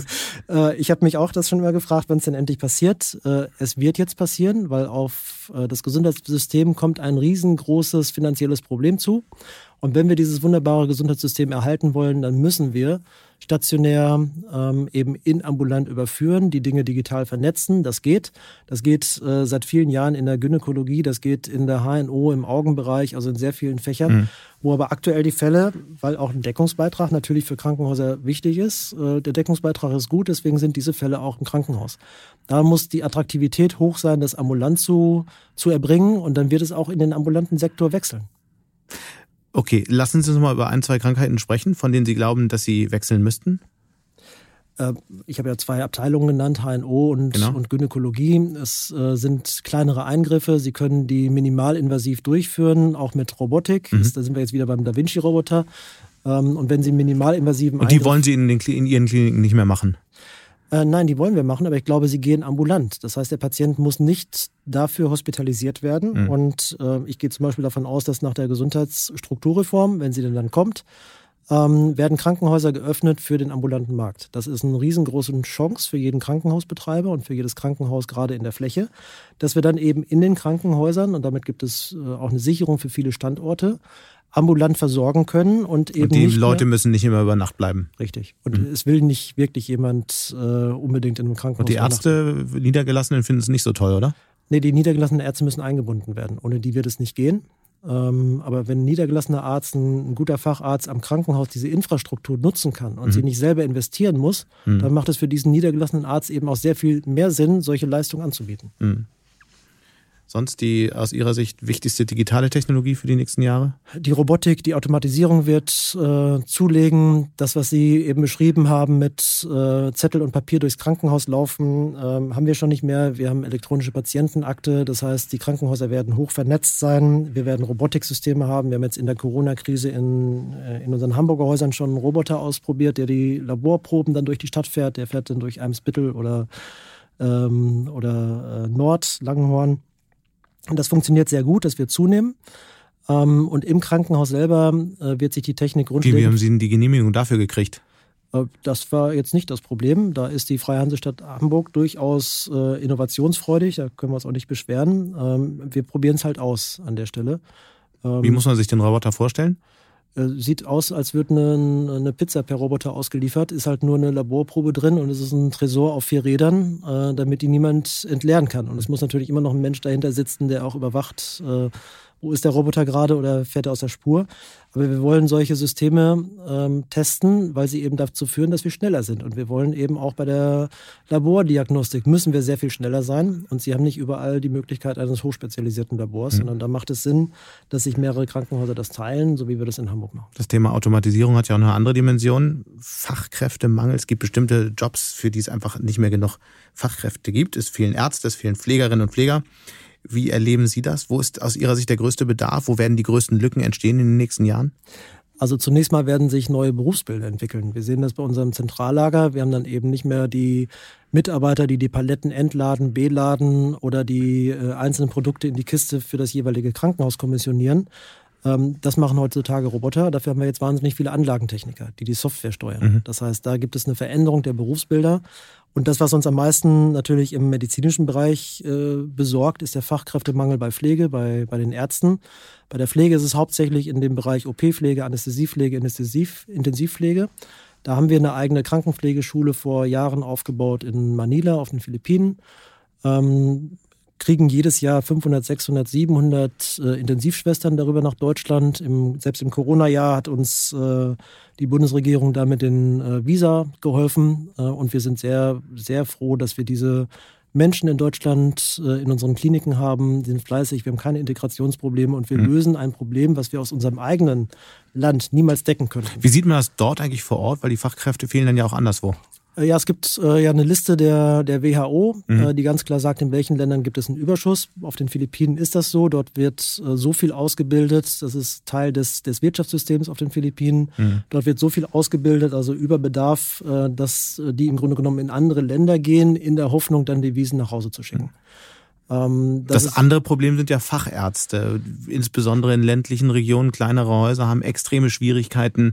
äh, ich habe mich auch das schon immer gefragt, wann es denn endlich passiert. Äh, es wird jetzt passieren, weil auf äh, das Gesundheitssystem kommt ein riesengroßes finanzielles Problem zu. Und wenn wir dieses wunderbare Gesundheitssystem erhalten wollen, dann müssen wir stationär ähm, eben in ambulant überführen, die Dinge digital vernetzen. Das geht. Das geht äh, seit vielen Jahren in der Gynäkologie, das geht in der HNO, im Augenbereich, also in sehr vielen Fächern. Mhm. Wo aber aktuell die Fälle, weil auch ein Deckungsbeitrag natürlich für Krankenhäuser wichtig ist, äh, der Deckungsbeitrag ist gut, deswegen sind diese Fälle auch im Krankenhaus. Da muss die Attraktivität hoch sein, das ambulant zu, zu erbringen und dann wird es auch in den ambulanten Sektor wechseln. Okay, lassen Sie uns mal über ein, zwei Krankheiten sprechen, von denen Sie glauben, dass Sie wechseln müssten. Äh, ich habe ja zwei Abteilungen genannt, HNO und, genau. und Gynäkologie. Es äh, sind kleinere Eingriffe. Sie können die minimalinvasiv durchführen, auch mit Robotik. Mhm. da sind wir jetzt wieder beim Da Vinci-Roboter. Ähm, und wenn Sie minimalinvasiven Und die Eingriff wollen Sie in, den, in Ihren Kliniken nicht mehr machen? Äh, nein, die wollen wir machen, aber ich glaube, sie gehen ambulant. Das heißt, der Patient muss nicht dafür hospitalisiert werden. Mhm. Und äh, ich gehe zum Beispiel davon aus, dass nach der Gesundheitsstrukturreform, wenn sie denn dann kommt, ähm, werden Krankenhäuser geöffnet für den ambulanten Markt. Das ist eine riesengroße Chance für jeden Krankenhausbetreiber und für jedes Krankenhaus gerade in der Fläche, dass wir dann eben in den Krankenhäusern, und damit gibt es äh, auch eine Sicherung für viele Standorte, ambulant versorgen können und eben. Und die Leute müssen nicht immer über Nacht bleiben. Richtig. Und mhm. es will nicht wirklich jemand äh, unbedingt in einem Krankenhaus. Und die Ärzte, Niedergelassenen, finden es nicht so toll, oder? Nee, die niedergelassenen Ärzte müssen eingebunden werden. Ohne die wird es nicht gehen. Ähm, aber wenn ein niedergelassener Arzt, ein, ein, guter Facharzt am Krankenhaus diese Infrastruktur nutzen kann und mhm. sie nicht selber investieren muss, mhm. dann macht es für diesen niedergelassenen Arzt eben auch sehr viel mehr Sinn, solche Leistungen anzubieten. Sonst die aus Ihrer Sicht wichtigste digitale Technologie für die nächsten Jahre? Die Robotik, die Automatisierung wird äh, zulegen. Das, was Sie eben beschrieben haben mit äh, Zettel und Papier durchs Krankenhaus laufen, äh, haben wir schon nicht mehr. Wir haben elektronische Patientenakte. Das heißt, die Krankenhäuser werden hoch vernetzt sein. Wir werden Robotiksysteme haben. Wir haben jetzt in der Corona-Krise in, äh, in unseren Hamburger Häusern schon einen Roboter ausprobiert, der die Laborproben dann durch die Stadt fährt. Der fährt dann durch Eimsbüttel oder ähm, oder äh, Nord, Langenhorn. Und das funktioniert sehr gut, das wird zunehmen. Ähm, und im Krankenhaus selber äh, wird sich die Technik grundlegend... Wie, wie haben Sie denn die Genehmigung dafür gekriegt? Äh, das war jetzt nicht das Problem. Da ist die Freie Hansestadt Hamburg durchaus äh, innovationsfreudig. Da können wir uns auch nicht beschweren. Ähm, wir probieren es halt aus an der Stelle. Ähm, Wie muss man sich den Roboter vorstellen? Äh, sieht aus, als würde eine, eine, Pizza per Roboter ausgeliefert, ist halt nur eine Laborprobe drin und es ist ein Tresor auf vier Rädern, äh, damit die niemand entleeren kann. Und es muss natürlich immer noch ein Mensch dahinter sitzen, der auch überwacht, äh, ist der Roboter gerade oder fährt er aus der Spur. Aber wir wollen solche Systeme ähm, testen, weil sie eben dazu führen, dass wir schneller sind. Und wir wollen eben auch bei der Labordiagnostik müssen wir sehr viel schneller sein. Und sie haben nicht überall die Möglichkeit eines hochspezialisierten Labors, mhm. sondern da macht es Sinn, dass sich mehrere Krankenhäuser das teilen, so wie wir das in Hamburg machen. Das Thema Automatisierung hat ja auch eine andere Dimension. Fachkräftemangel. Es gibt bestimmte Jobs, für die es einfach nicht mehr genug Fachkräfte gibt. Es fehlen Ärzte, es fehlen Pflegerinnen und Pfleger. Wie erleben Sie das? Wo ist aus Ihrer Sicht der größte Bedarf? Wo werden die größten Lücken entstehen in den nächsten Jahren? Also zunächst mal werden sich neue Berufsbilder entwickeln. Wir sehen das bei unserem Zentrallager. Wir haben dann eben nicht mehr die Mitarbeiter, die die Paletten entladen, beladen oder die äh, einzelnen Produkte in die Kiste für das jeweilige Krankenhaus kommissionieren. Ähm, das machen heutzutage Roboter. Dafür haben wir jetzt wahnsinnig viele Anlagentechniker, die die Software steuern. Mhm. Das heißt, da gibt es eine Veränderung der Berufsbilder. Und das, was uns am meisten natürlich im medizinischen Bereich äh, besorgt, ist der Fachkräftemangel bei Pflege, bei, bei den Ärzten. Bei der Pflege ist es hauptsächlich in dem Bereich OP-Pflege, Anästhesiepflege, Anästhesiv Intensivpflege. Da haben wir eine eigene Krankenpflegeschule vor Jahren aufgebaut in Manila auf den Philippinen. Ähm, kriegen jedes Jahr 500, 600, 700 äh, Intensivschwestern darüber nach Deutschland. Im, selbst im Corona-Jahr hat uns äh, die Bundesregierung da mit den äh, Visa geholfen. Äh, und wir sind sehr, sehr froh, dass wir diese Menschen in Deutschland äh, in unseren Kliniken haben, die sind fleißig, wir haben keine Integrationsprobleme und wir mhm. lösen ein Problem, was wir aus unserem eigenen Land niemals decken können. Wie sieht man das dort eigentlich vor Ort? Weil die Fachkräfte fehlen dann ja auch anderswo. Äh, ja, es gibt äh, ja eine Liste der, der WHO, mhm. äh, die ganz klar sagt, in welchen Ländern gibt es einen Überschuss. Auf den Philippinen ist das so. Dort wird äh, so viel ausgebildet. Das ist Teil des, des Wirtschaftssystems auf den Philippinen. Mhm. Dort wird so viel ausgebildet, also Überbedarf, äh, dass äh, die im Grunde genommen in andere Länder gehen, in der Hoffnung, dann Devisen nach Hause zu schicken. Mhm. Ähm, das, das andere Problem sind ja Fachärzte. Insbesondere in ländlichen Regionen, kleinere Häuser haben extreme Schwierigkeiten,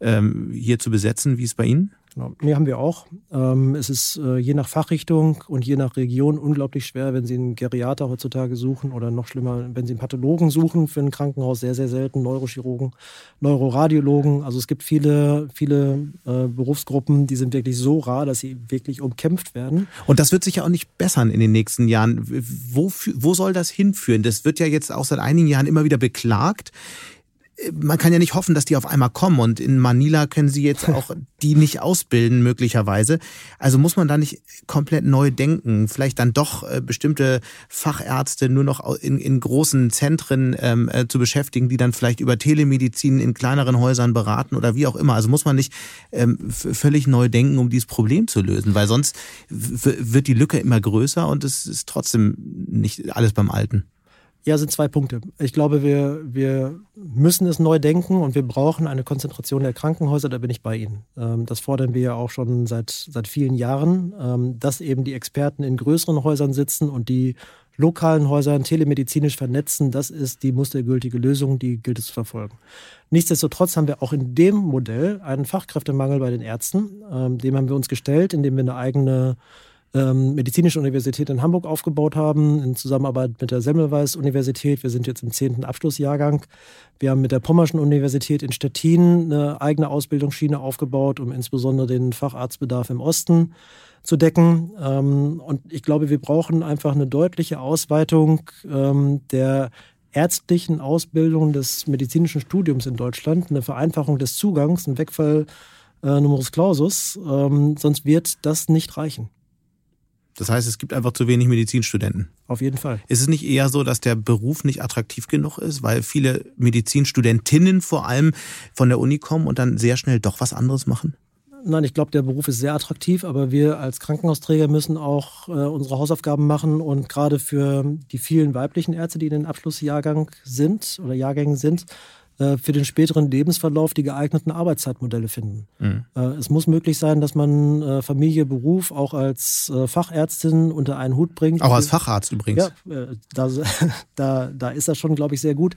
ähm, hier zu besetzen. Wie ist es bei Ihnen? Genau. Nee, haben wir auch. Ähm, es ist äh, je nach Fachrichtung und je nach Region unglaublich schwer, wenn Sie einen Geriater heutzutage suchen oder noch schlimmer, wenn Sie einen Pathologen suchen für ein Krankenhaus, sehr, sehr selten, Neurochirurgen, Neuroradiologen. Also es gibt viele, viele äh, Berufsgruppen, die sind wirklich so rar, dass sie wirklich umkämpft werden. Und das wird sich ja auch nicht bessern in den nächsten Jahren. Wo, wo soll das hinführen? Das wird ja jetzt auch seit einigen Jahren immer wieder beklagt man kann ja nicht hoffen, dass die auf einmal kommen. Und in Manila können sie jetzt auch die nicht ausbilden, möglicherweise. Also muss man da nicht komplett neu denken. Vielleicht dann doch äh, bestimmte Fachärzte nur noch in, in großen Zentren ähm, äh, zu beschäftigen, die dann vielleicht über Telemedizin in kleineren Häusern beraten oder wie auch immer. Also muss man nicht ähm, völlig neu denken, um dieses Problem zu lösen, weil sonst wird die Lücke immer größer und es ist trotzdem nicht alles beim Alten. Ja, sind zwei Punkte. Ich glaube, wir, wir müssen es neu denken und wir brauchen eine Konzentration der Krankenhäuser, da bin ich bei Ihnen. Ähm, das fordern wir ja auch schon seit, seit vielen Jahren, ähm, dass eben die Experten in größeren Häusern sitzen und die lokalen Häusern telemedizinisch vernetzen. Das ist die mustergültige Lösung, die gilt es zu verfolgen. Nichtsdestotrotz haben wir auch in dem Modell einen Fachkräftemangel bei den Ärzten. Ähm, dem haben wir uns gestellt, indem wir eine eigene ähm, Medizinische Universität in Hamburg aufgebaut haben, in Zusammenarbeit mit der Semmelweis Universität. Wir sind jetzt im zehnten Abschlussjahrgang. Wir haben mit der Pommerschen Universität in Stettin eine eigene Ausbildungsschiene aufgebaut, um insbesondere den Facharztbedarf im Osten zu decken. Ähm, und ich glaube, wir brauchen einfach eine deutliche Ausweitung ähm, der ärztlichen Ausbildung des medizinischen Studiums in Deutschland, eine Vereinfachung des Zugangs, ein Wegfall äh, Numerus Clausus. Ähm, sonst wird das nicht reichen. Das heißt, es gibt einfach zu wenig Medizinstudenten. Auf jeden Fall. Ist es nicht eher so, dass der Beruf nicht attraktiv genug ist, weil viele Medizinstudentinnen vor allem von der Uni kommen und dann sehr schnell doch was anderes machen? Nein, ich glaube, der Beruf ist sehr attraktiv, aber wir als Krankenhausträger müssen auch äh, unsere Hausaufgaben machen und gerade für die vielen weiblichen Ärzte, die in den Abschlussjahrgang sind oder Jahrgängen sind, für den späteren Lebensverlauf die geeigneten Arbeitszeitmodelle finden. Mhm. Äh, es muss möglich sein, dass man äh, Familie, Beruf auch als äh, Fachärztin unter einen Hut bringt. Auch als Facharzt übrigens. Ja, äh, da, da, da ist das schon, glaube ich, sehr gut.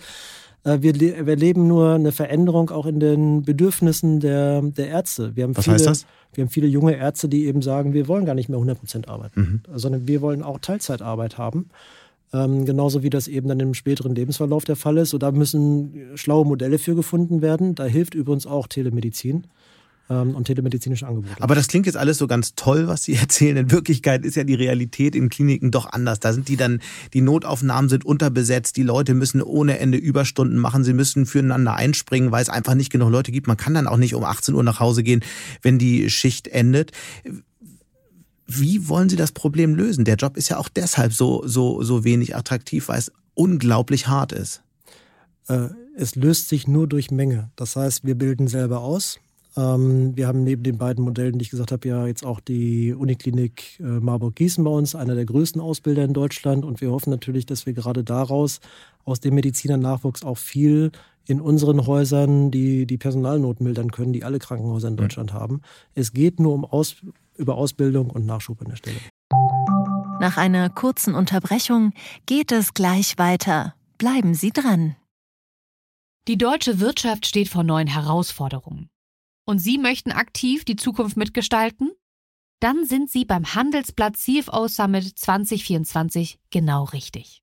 Äh, wir, wir erleben nur eine Veränderung auch in den Bedürfnissen der, der Ärzte. Wir haben Was viele, heißt das? Wir haben viele junge Ärzte, die eben sagen, wir wollen gar nicht mehr 100 Prozent arbeiten, mhm. sondern wir wollen auch Teilzeitarbeit haben. Ähm, genauso wie das eben dann im späteren Lebensverlauf der Fall ist. Und da müssen schlaue Modelle für gefunden werden. Da hilft übrigens auch Telemedizin ähm, und telemedizinische Angebote. Aber das klingt jetzt alles so ganz toll, was Sie erzählen. In Wirklichkeit ist ja die Realität in Kliniken doch anders. Da sind die dann, die Notaufnahmen sind unterbesetzt, die Leute müssen ohne Ende Überstunden machen, sie müssen füreinander einspringen, weil es einfach nicht genug Leute gibt. Man kann dann auch nicht um 18 Uhr nach Hause gehen, wenn die Schicht endet. Wie wollen Sie das Problem lösen? Der Job ist ja auch deshalb so, so, so wenig attraktiv, weil es unglaublich hart ist. Äh, es löst sich nur durch Menge. Das heißt, wir bilden selber aus. Ähm, wir haben neben den beiden Modellen, die ich gesagt habe, ja jetzt auch die Uniklinik äh, Marburg-Gießen bei uns, einer der größten Ausbilder in Deutschland. Und wir hoffen natürlich, dass wir gerade daraus, aus dem Medizinernachwuchs auch viel in unseren Häusern die, die Personalnot mildern können, die alle Krankenhäuser in Deutschland mhm. haben. Es geht nur um Aus, über Ausbildung und Nachschub an der Stelle. Nach einer kurzen Unterbrechung geht es gleich weiter. Bleiben Sie dran. Die deutsche Wirtschaft steht vor neuen Herausforderungen. Und Sie möchten aktiv die Zukunft mitgestalten? Dann sind Sie beim Handelsblatt CFO Summit 2024 genau richtig.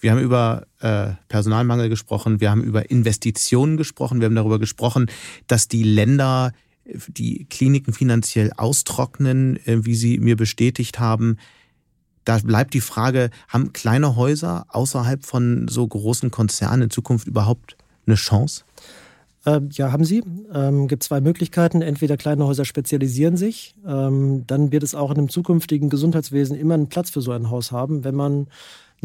Wir haben über äh, Personalmangel gesprochen, wir haben über Investitionen gesprochen, wir haben darüber gesprochen, dass die Länder die Kliniken finanziell austrocknen, äh, wie Sie mir bestätigt haben. Da bleibt die Frage, haben kleine Häuser außerhalb von so großen Konzernen in Zukunft überhaupt eine Chance? Äh, ja, haben sie. Ähm, gibt zwei Möglichkeiten. Entweder kleine Häuser spezialisieren sich, ähm, dann wird es auch in einem zukünftigen Gesundheitswesen immer einen Platz für so ein Haus haben. Wenn man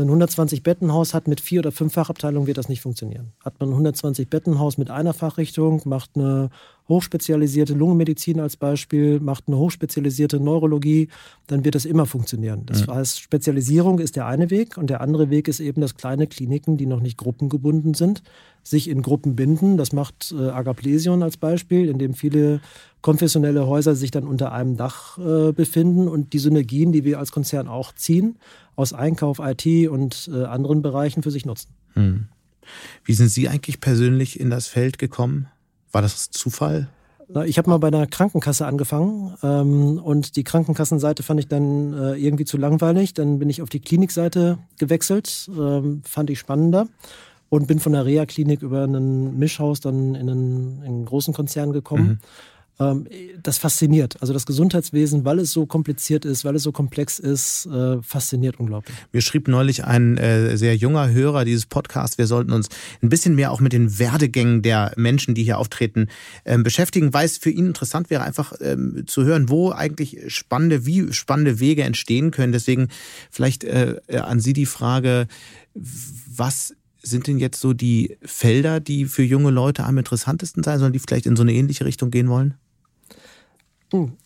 ein 120 Bettenhaus hat mit vier oder fünf Fachabteilungen, wird das nicht funktionieren. Hat man ein 120 Bettenhaus mit einer Fachrichtung, macht eine hochspezialisierte Lungenmedizin als Beispiel, macht eine hochspezialisierte Neurologie, dann wird das immer funktionieren. Das heißt, Spezialisierung ist der eine Weg und der andere Weg ist eben, dass kleine Kliniken, die noch nicht gruppengebunden sind, sich in Gruppen binden. Das macht äh, Agaplesion als Beispiel, in dem viele konfessionelle Häuser sich dann unter einem Dach äh, befinden und die Synergien, die wir als Konzern auch ziehen, aus Einkauf, IT und äh, anderen Bereichen für sich nutzen. Hm. Wie sind Sie eigentlich persönlich in das Feld gekommen? War das Zufall? Ich habe mal bei einer Krankenkasse angefangen ähm, und die Krankenkassenseite fand ich dann äh, irgendwie zu langweilig. Dann bin ich auf die Klinikseite gewechselt, ähm, fand ich spannender und bin von der Reha-Klinik über ein Mischhaus dann in einen, in einen großen Konzern gekommen. Mhm das fasziniert. Also das Gesundheitswesen, weil es so kompliziert ist, weil es so komplex ist, äh, fasziniert unglaublich. Mir schrieb neulich ein äh, sehr junger Hörer dieses Podcasts, wir sollten uns ein bisschen mehr auch mit den Werdegängen der Menschen, die hier auftreten, ähm, beschäftigen, weil es für ihn interessant wäre, einfach ähm, zu hören, wo eigentlich spannende, wie spannende Wege entstehen können. Deswegen vielleicht äh, an Sie die Frage, was sind denn jetzt so die Felder, die für junge Leute am interessantesten sein sollen, die vielleicht in so eine ähnliche Richtung gehen wollen?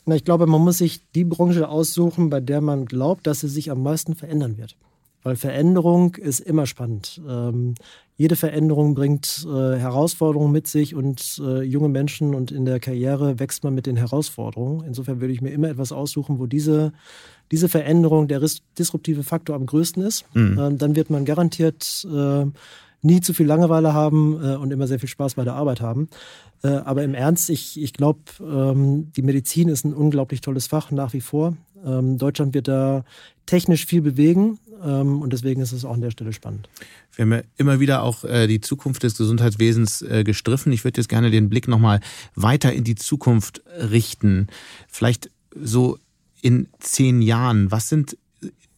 Na, ich glaube, man muss sich die Branche aussuchen, bei der man glaubt, dass sie sich am meisten verändern wird. Weil Veränderung ist immer spannend. Ähm, jede Veränderung bringt äh, Herausforderungen mit sich und äh, junge Menschen und in der Karriere wächst man mit den Herausforderungen. Insofern würde ich mir immer etwas aussuchen, wo diese, diese Veränderung der disruptive Faktor am größten ist. Mhm. Ähm, dann wird man garantiert äh, nie zu viel Langeweile haben äh, und immer sehr viel Spaß bei der Arbeit haben. Äh, aber im Ernst, ich, ich glaube, ähm, die Medizin ist ein unglaublich tolles Fach nach wie vor. Ähm, Deutschland wird da technisch viel bewegen ähm, und deswegen ist es auch an der Stelle spannend. Wir haben ja immer wieder auch äh, die Zukunft des Gesundheitswesens äh, gestriffen. Ich würde jetzt gerne den Blick nochmal weiter in die Zukunft richten. Vielleicht so in zehn Jahren. Was sind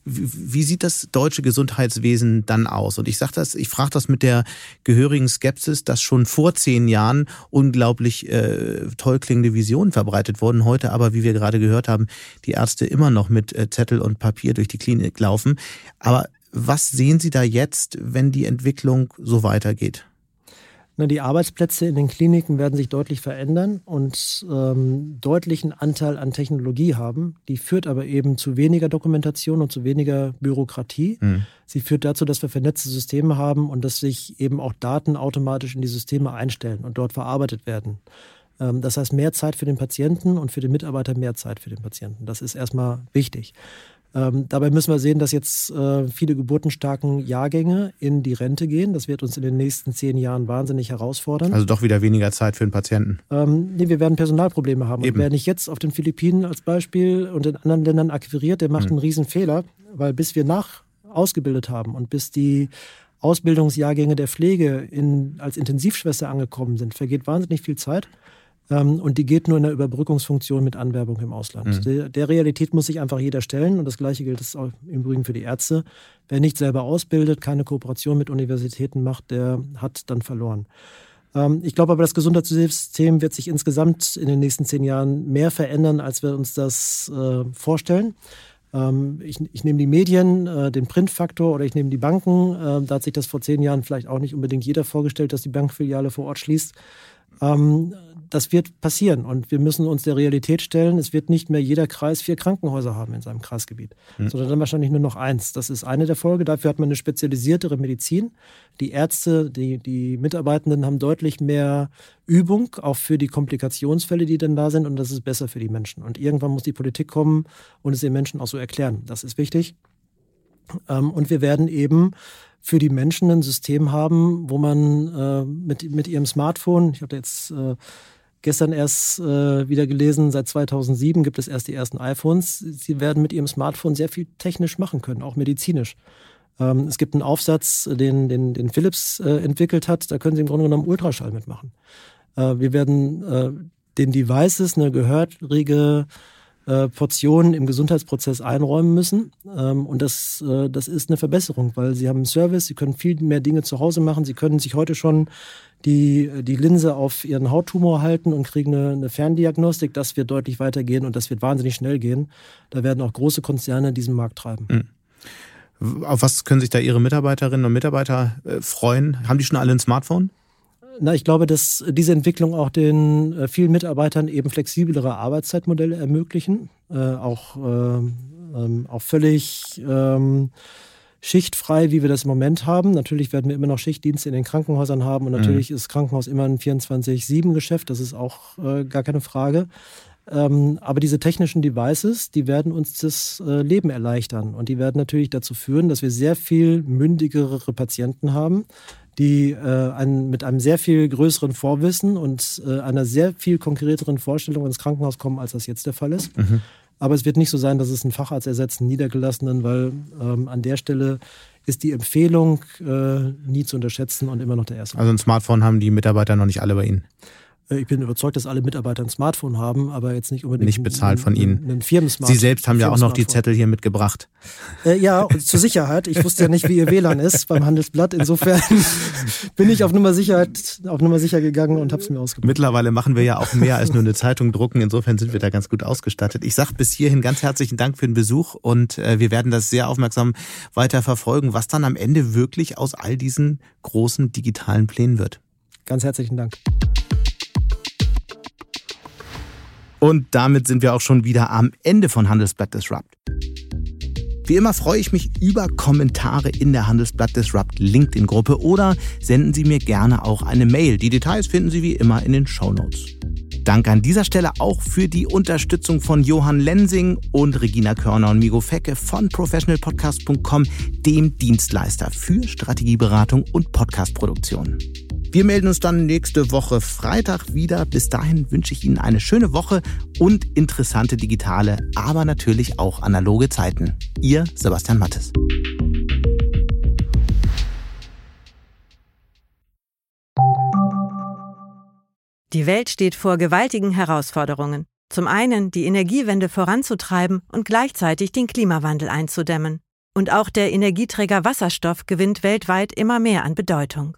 wie sieht das deutsche Gesundheitswesen dann aus? Und ich sage das, ich frage das mit der gehörigen Skepsis, dass schon vor zehn Jahren unglaublich äh, toll klingende Visionen verbreitet wurden. Heute aber, wie wir gerade gehört haben, die Ärzte immer noch mit äh, Zettel und Papier durch die Klinik laufen. Aber was sehen Sie da jetzt, wenn die Entwicklung so weitergeht? Die Arbeitsplätze in den Kliniken werden sich deutlich verändern und ähm, deutlichen Anteil an Technologie haben. Die führt aber eben zu weniger Dokumentation und zu weniger Bürokratie. Mhm. Sie führt dazu, dass wir vernetzte Systeme haben und dass sich eben auch Daten automatisch in die Systeme einstellen und dort verarbeitet werden. Ähm, das heißt, mehr Zeit für den Patienten und für den Mitarbeiter mehr Zeit für den Patienten. Das ist erstmal wichtig. Ähm, dabei müssen wir sehen, dass jetzt äh, viele geburtenstarken Jahrgänge in die Rente gehen. Das wird uns in den nächsten zehn Jahren wahnsinnig herausfordern. Also doch wieder weniger Zeit für den Patienten. Ähm, nee, wir werden Personalprobleme haben. Eben. Und wer nicht jetzt auf den Philippinen als Beispiel und in anderen Ländern akquiriert, der macht mhm. einen riesen Fehler, weil bis wir nach ausgebildet haben und bis die Ausbildungsjahrgänge der Pflege in, als Intensivschwester angekommen sind, vergeht wahnsinnig viel Zeit. Ähm, und die geht nur in der Überbrückungsfunktion mit Anwerbung im Ausland. Mhm. Der, Realität muss sich einfach jeder stellen und das Gleiche gilt es auch im Übrigen für die Ärzte. Wer nicht selber ausbildet, keine Kooperation mit Universitäten macht, der hat dann verloren. Ähm, ich glaube aber, das Gesundheitssystem wird sich insgesamt in den nächsten zehn Jahren mehr verändern, als wir uns das äh, vorstellen. Ähm, ich, ich, nehme die Medien, äh, den Printfaktor oder ich nehme die Banken. Da hat sich das vor zehn Jahren vielleicht auch nicht unbedingt jeder vorgestellt, dass die Bankfiliale vor Ort schließt. Ähm, das wird passieren und wir müssen uns der Realität stellen. Es wird nicht mehr jeder Kreis vier Krankenhäuser haben in seinem Kreisgebiet, mhm. sondern dann wahrscheinlich nur noch eins. Das ist eine der Folge. Dafür hat man eine spezialisiertere Medizin. Die Ärzte, die, die Mitarbeitenden haben deutlich mehr Übung, auch für die Komplikationsfälle, die dann da sind und das ist besser für die Menschen. Und irgendwann muss die Politik kommen und es den Menschen auch so erklären. Das ist wichtig. Ähm, und wir werden eben für die Menschen ein System haben, wo man äh, mit, mit ihrem Smartphone, ich habe jetzt äh, gestern erst äh, wieder gelesen, seit 2007 gibt es erst die ersten iPhones. Sie werden mit ihrem Smartphone sehr viel technisch machen können, auch medizinisch. Ähm, es gibt einen Aufsatz, den, den, den Philips äh, entwickelt hat, da können Sie im Grunde genommen Ultraschall mitmachen. Äh, wir werden äh, den Devices eine gehörige äh, Portionen im Gesundheitsprozess einräumen müssen. Ähm, und das, äh, das ist eine Verbesserung, weil sie haben einen Service, sie können viel mehr Dinge zu Hause machen, sie können sich heute schon die, die Linse auf ihren Hauttumor halten und kriegen eine, eine Ferndiagnostik. Das wird deutlich weitergehen und das wird wahnsinnig schnell gehen. Da werden auch große Konzerne diesen Markt treiben. Mhm. Auf was können sich da Ihre Mitarbeiterinnen und Mitarbeiter äh, freuen? Haben die schon alle ein Smartphone? Na, ich glaube, dass diese Entwicklung auch den äh, vielen Mitarbeitern eben flexiblere Arbeitszeitmodelle ermöglichen, äh, auch, äh, ähm, auch völlig ähm, schichtfrei, wie wir das im Moment haben. Natürlich werden wir immer noch Schichtdienste in den Krankenhäusern haben und natürlich mhm. ist Krankenhaus immer ein 24-7-Geschäft, das ist auch äh, gar keine Frage. Ähm, aber diese technischen Devices, die werden uns das äh, Leben erleichtern und die werden natürlich dazu führen, dass wir sehr viel mündigere Patienten haben, die äh, ein, mit einem sehr viel größeren Vorwissen und äh, einer sehr viel konkreteren Vorstellung ins Krankenhaus kommen, als das jetzt der Fall ist. Mhm. Aber es wird nicht so sein, dass es einen Facharzt ersetzt, einen Niedergelassenen, weil ähm, an der Stelle ist die Empfehlung äh, nie zu unterschätzen und immer noch der erste. Also ein Smartphone haben die Mitarbeiter noch nicht alle bei Ihnen? Äh, ich bin überzeugt, dass alle Mitarbeiter ein Smartphone haben, aber jetzt nicht unbedingt. Nicht bezahlt von Ihnen. Ein Firmensmartphone. Sie selbst haben ja auch noch die Zettel hier mitgebracht. Äh, ja, zur Sicherheit. Ich wusste ja nicht, wie Ihr WLAN ist beim Handelsblatt. Insofern bin ich auf Nummer Sicherheit, auf Nummer sicher gegangen und habe es mir ausgebracht. Mittlerweile machen wir ja auch mehr als nur eine Zeitung drucken. Insofern sind wir da ganz gut ausgestattet. Ich sage bis hierhin ganz herzlichen Dank für den Besuch und äh, wir werden das sehr aufmerksam weiter verfolgen, was dann am Ende wirklich aus all diesen großen digitalen Plänen wird. Ganz herzlichen Dank. Und damit sind wir auch schon wieder am Ende von Handelsblatt Disrupt. Wie immer freue ich mich über Kommentare in der Handelsblatt Disrupt LinkedIn-Gruppe oder senden Sie mir gerne auch eine Mail. Die Details finden Sie wie immer in den Show Notes. Dank an dieser Stelle auch für die Unterstützung von Johann Lensing und Regina Körner und Migo Fecke von professionalpodcast.com, dem Dienstleister für Strategieberatung und Podcastproduktion. Wir melden uns dann nächste Woche Freitag wieder. Bis dahin wünsche ich Ihnen eine schöne Woche und interessante digitale, aber natürlich auch analoge Zeiten. Ihr Sebastian Mattes. Die Welt steht vor gewaltigen Herausforderungen. Zum einen die Energiewende voranzutreiben und gleichzeitig den Klimawandel einzudämmen. Und auch der Energieträger Wasserstoff gewinnt weltweit immer mehr an Bedeutung.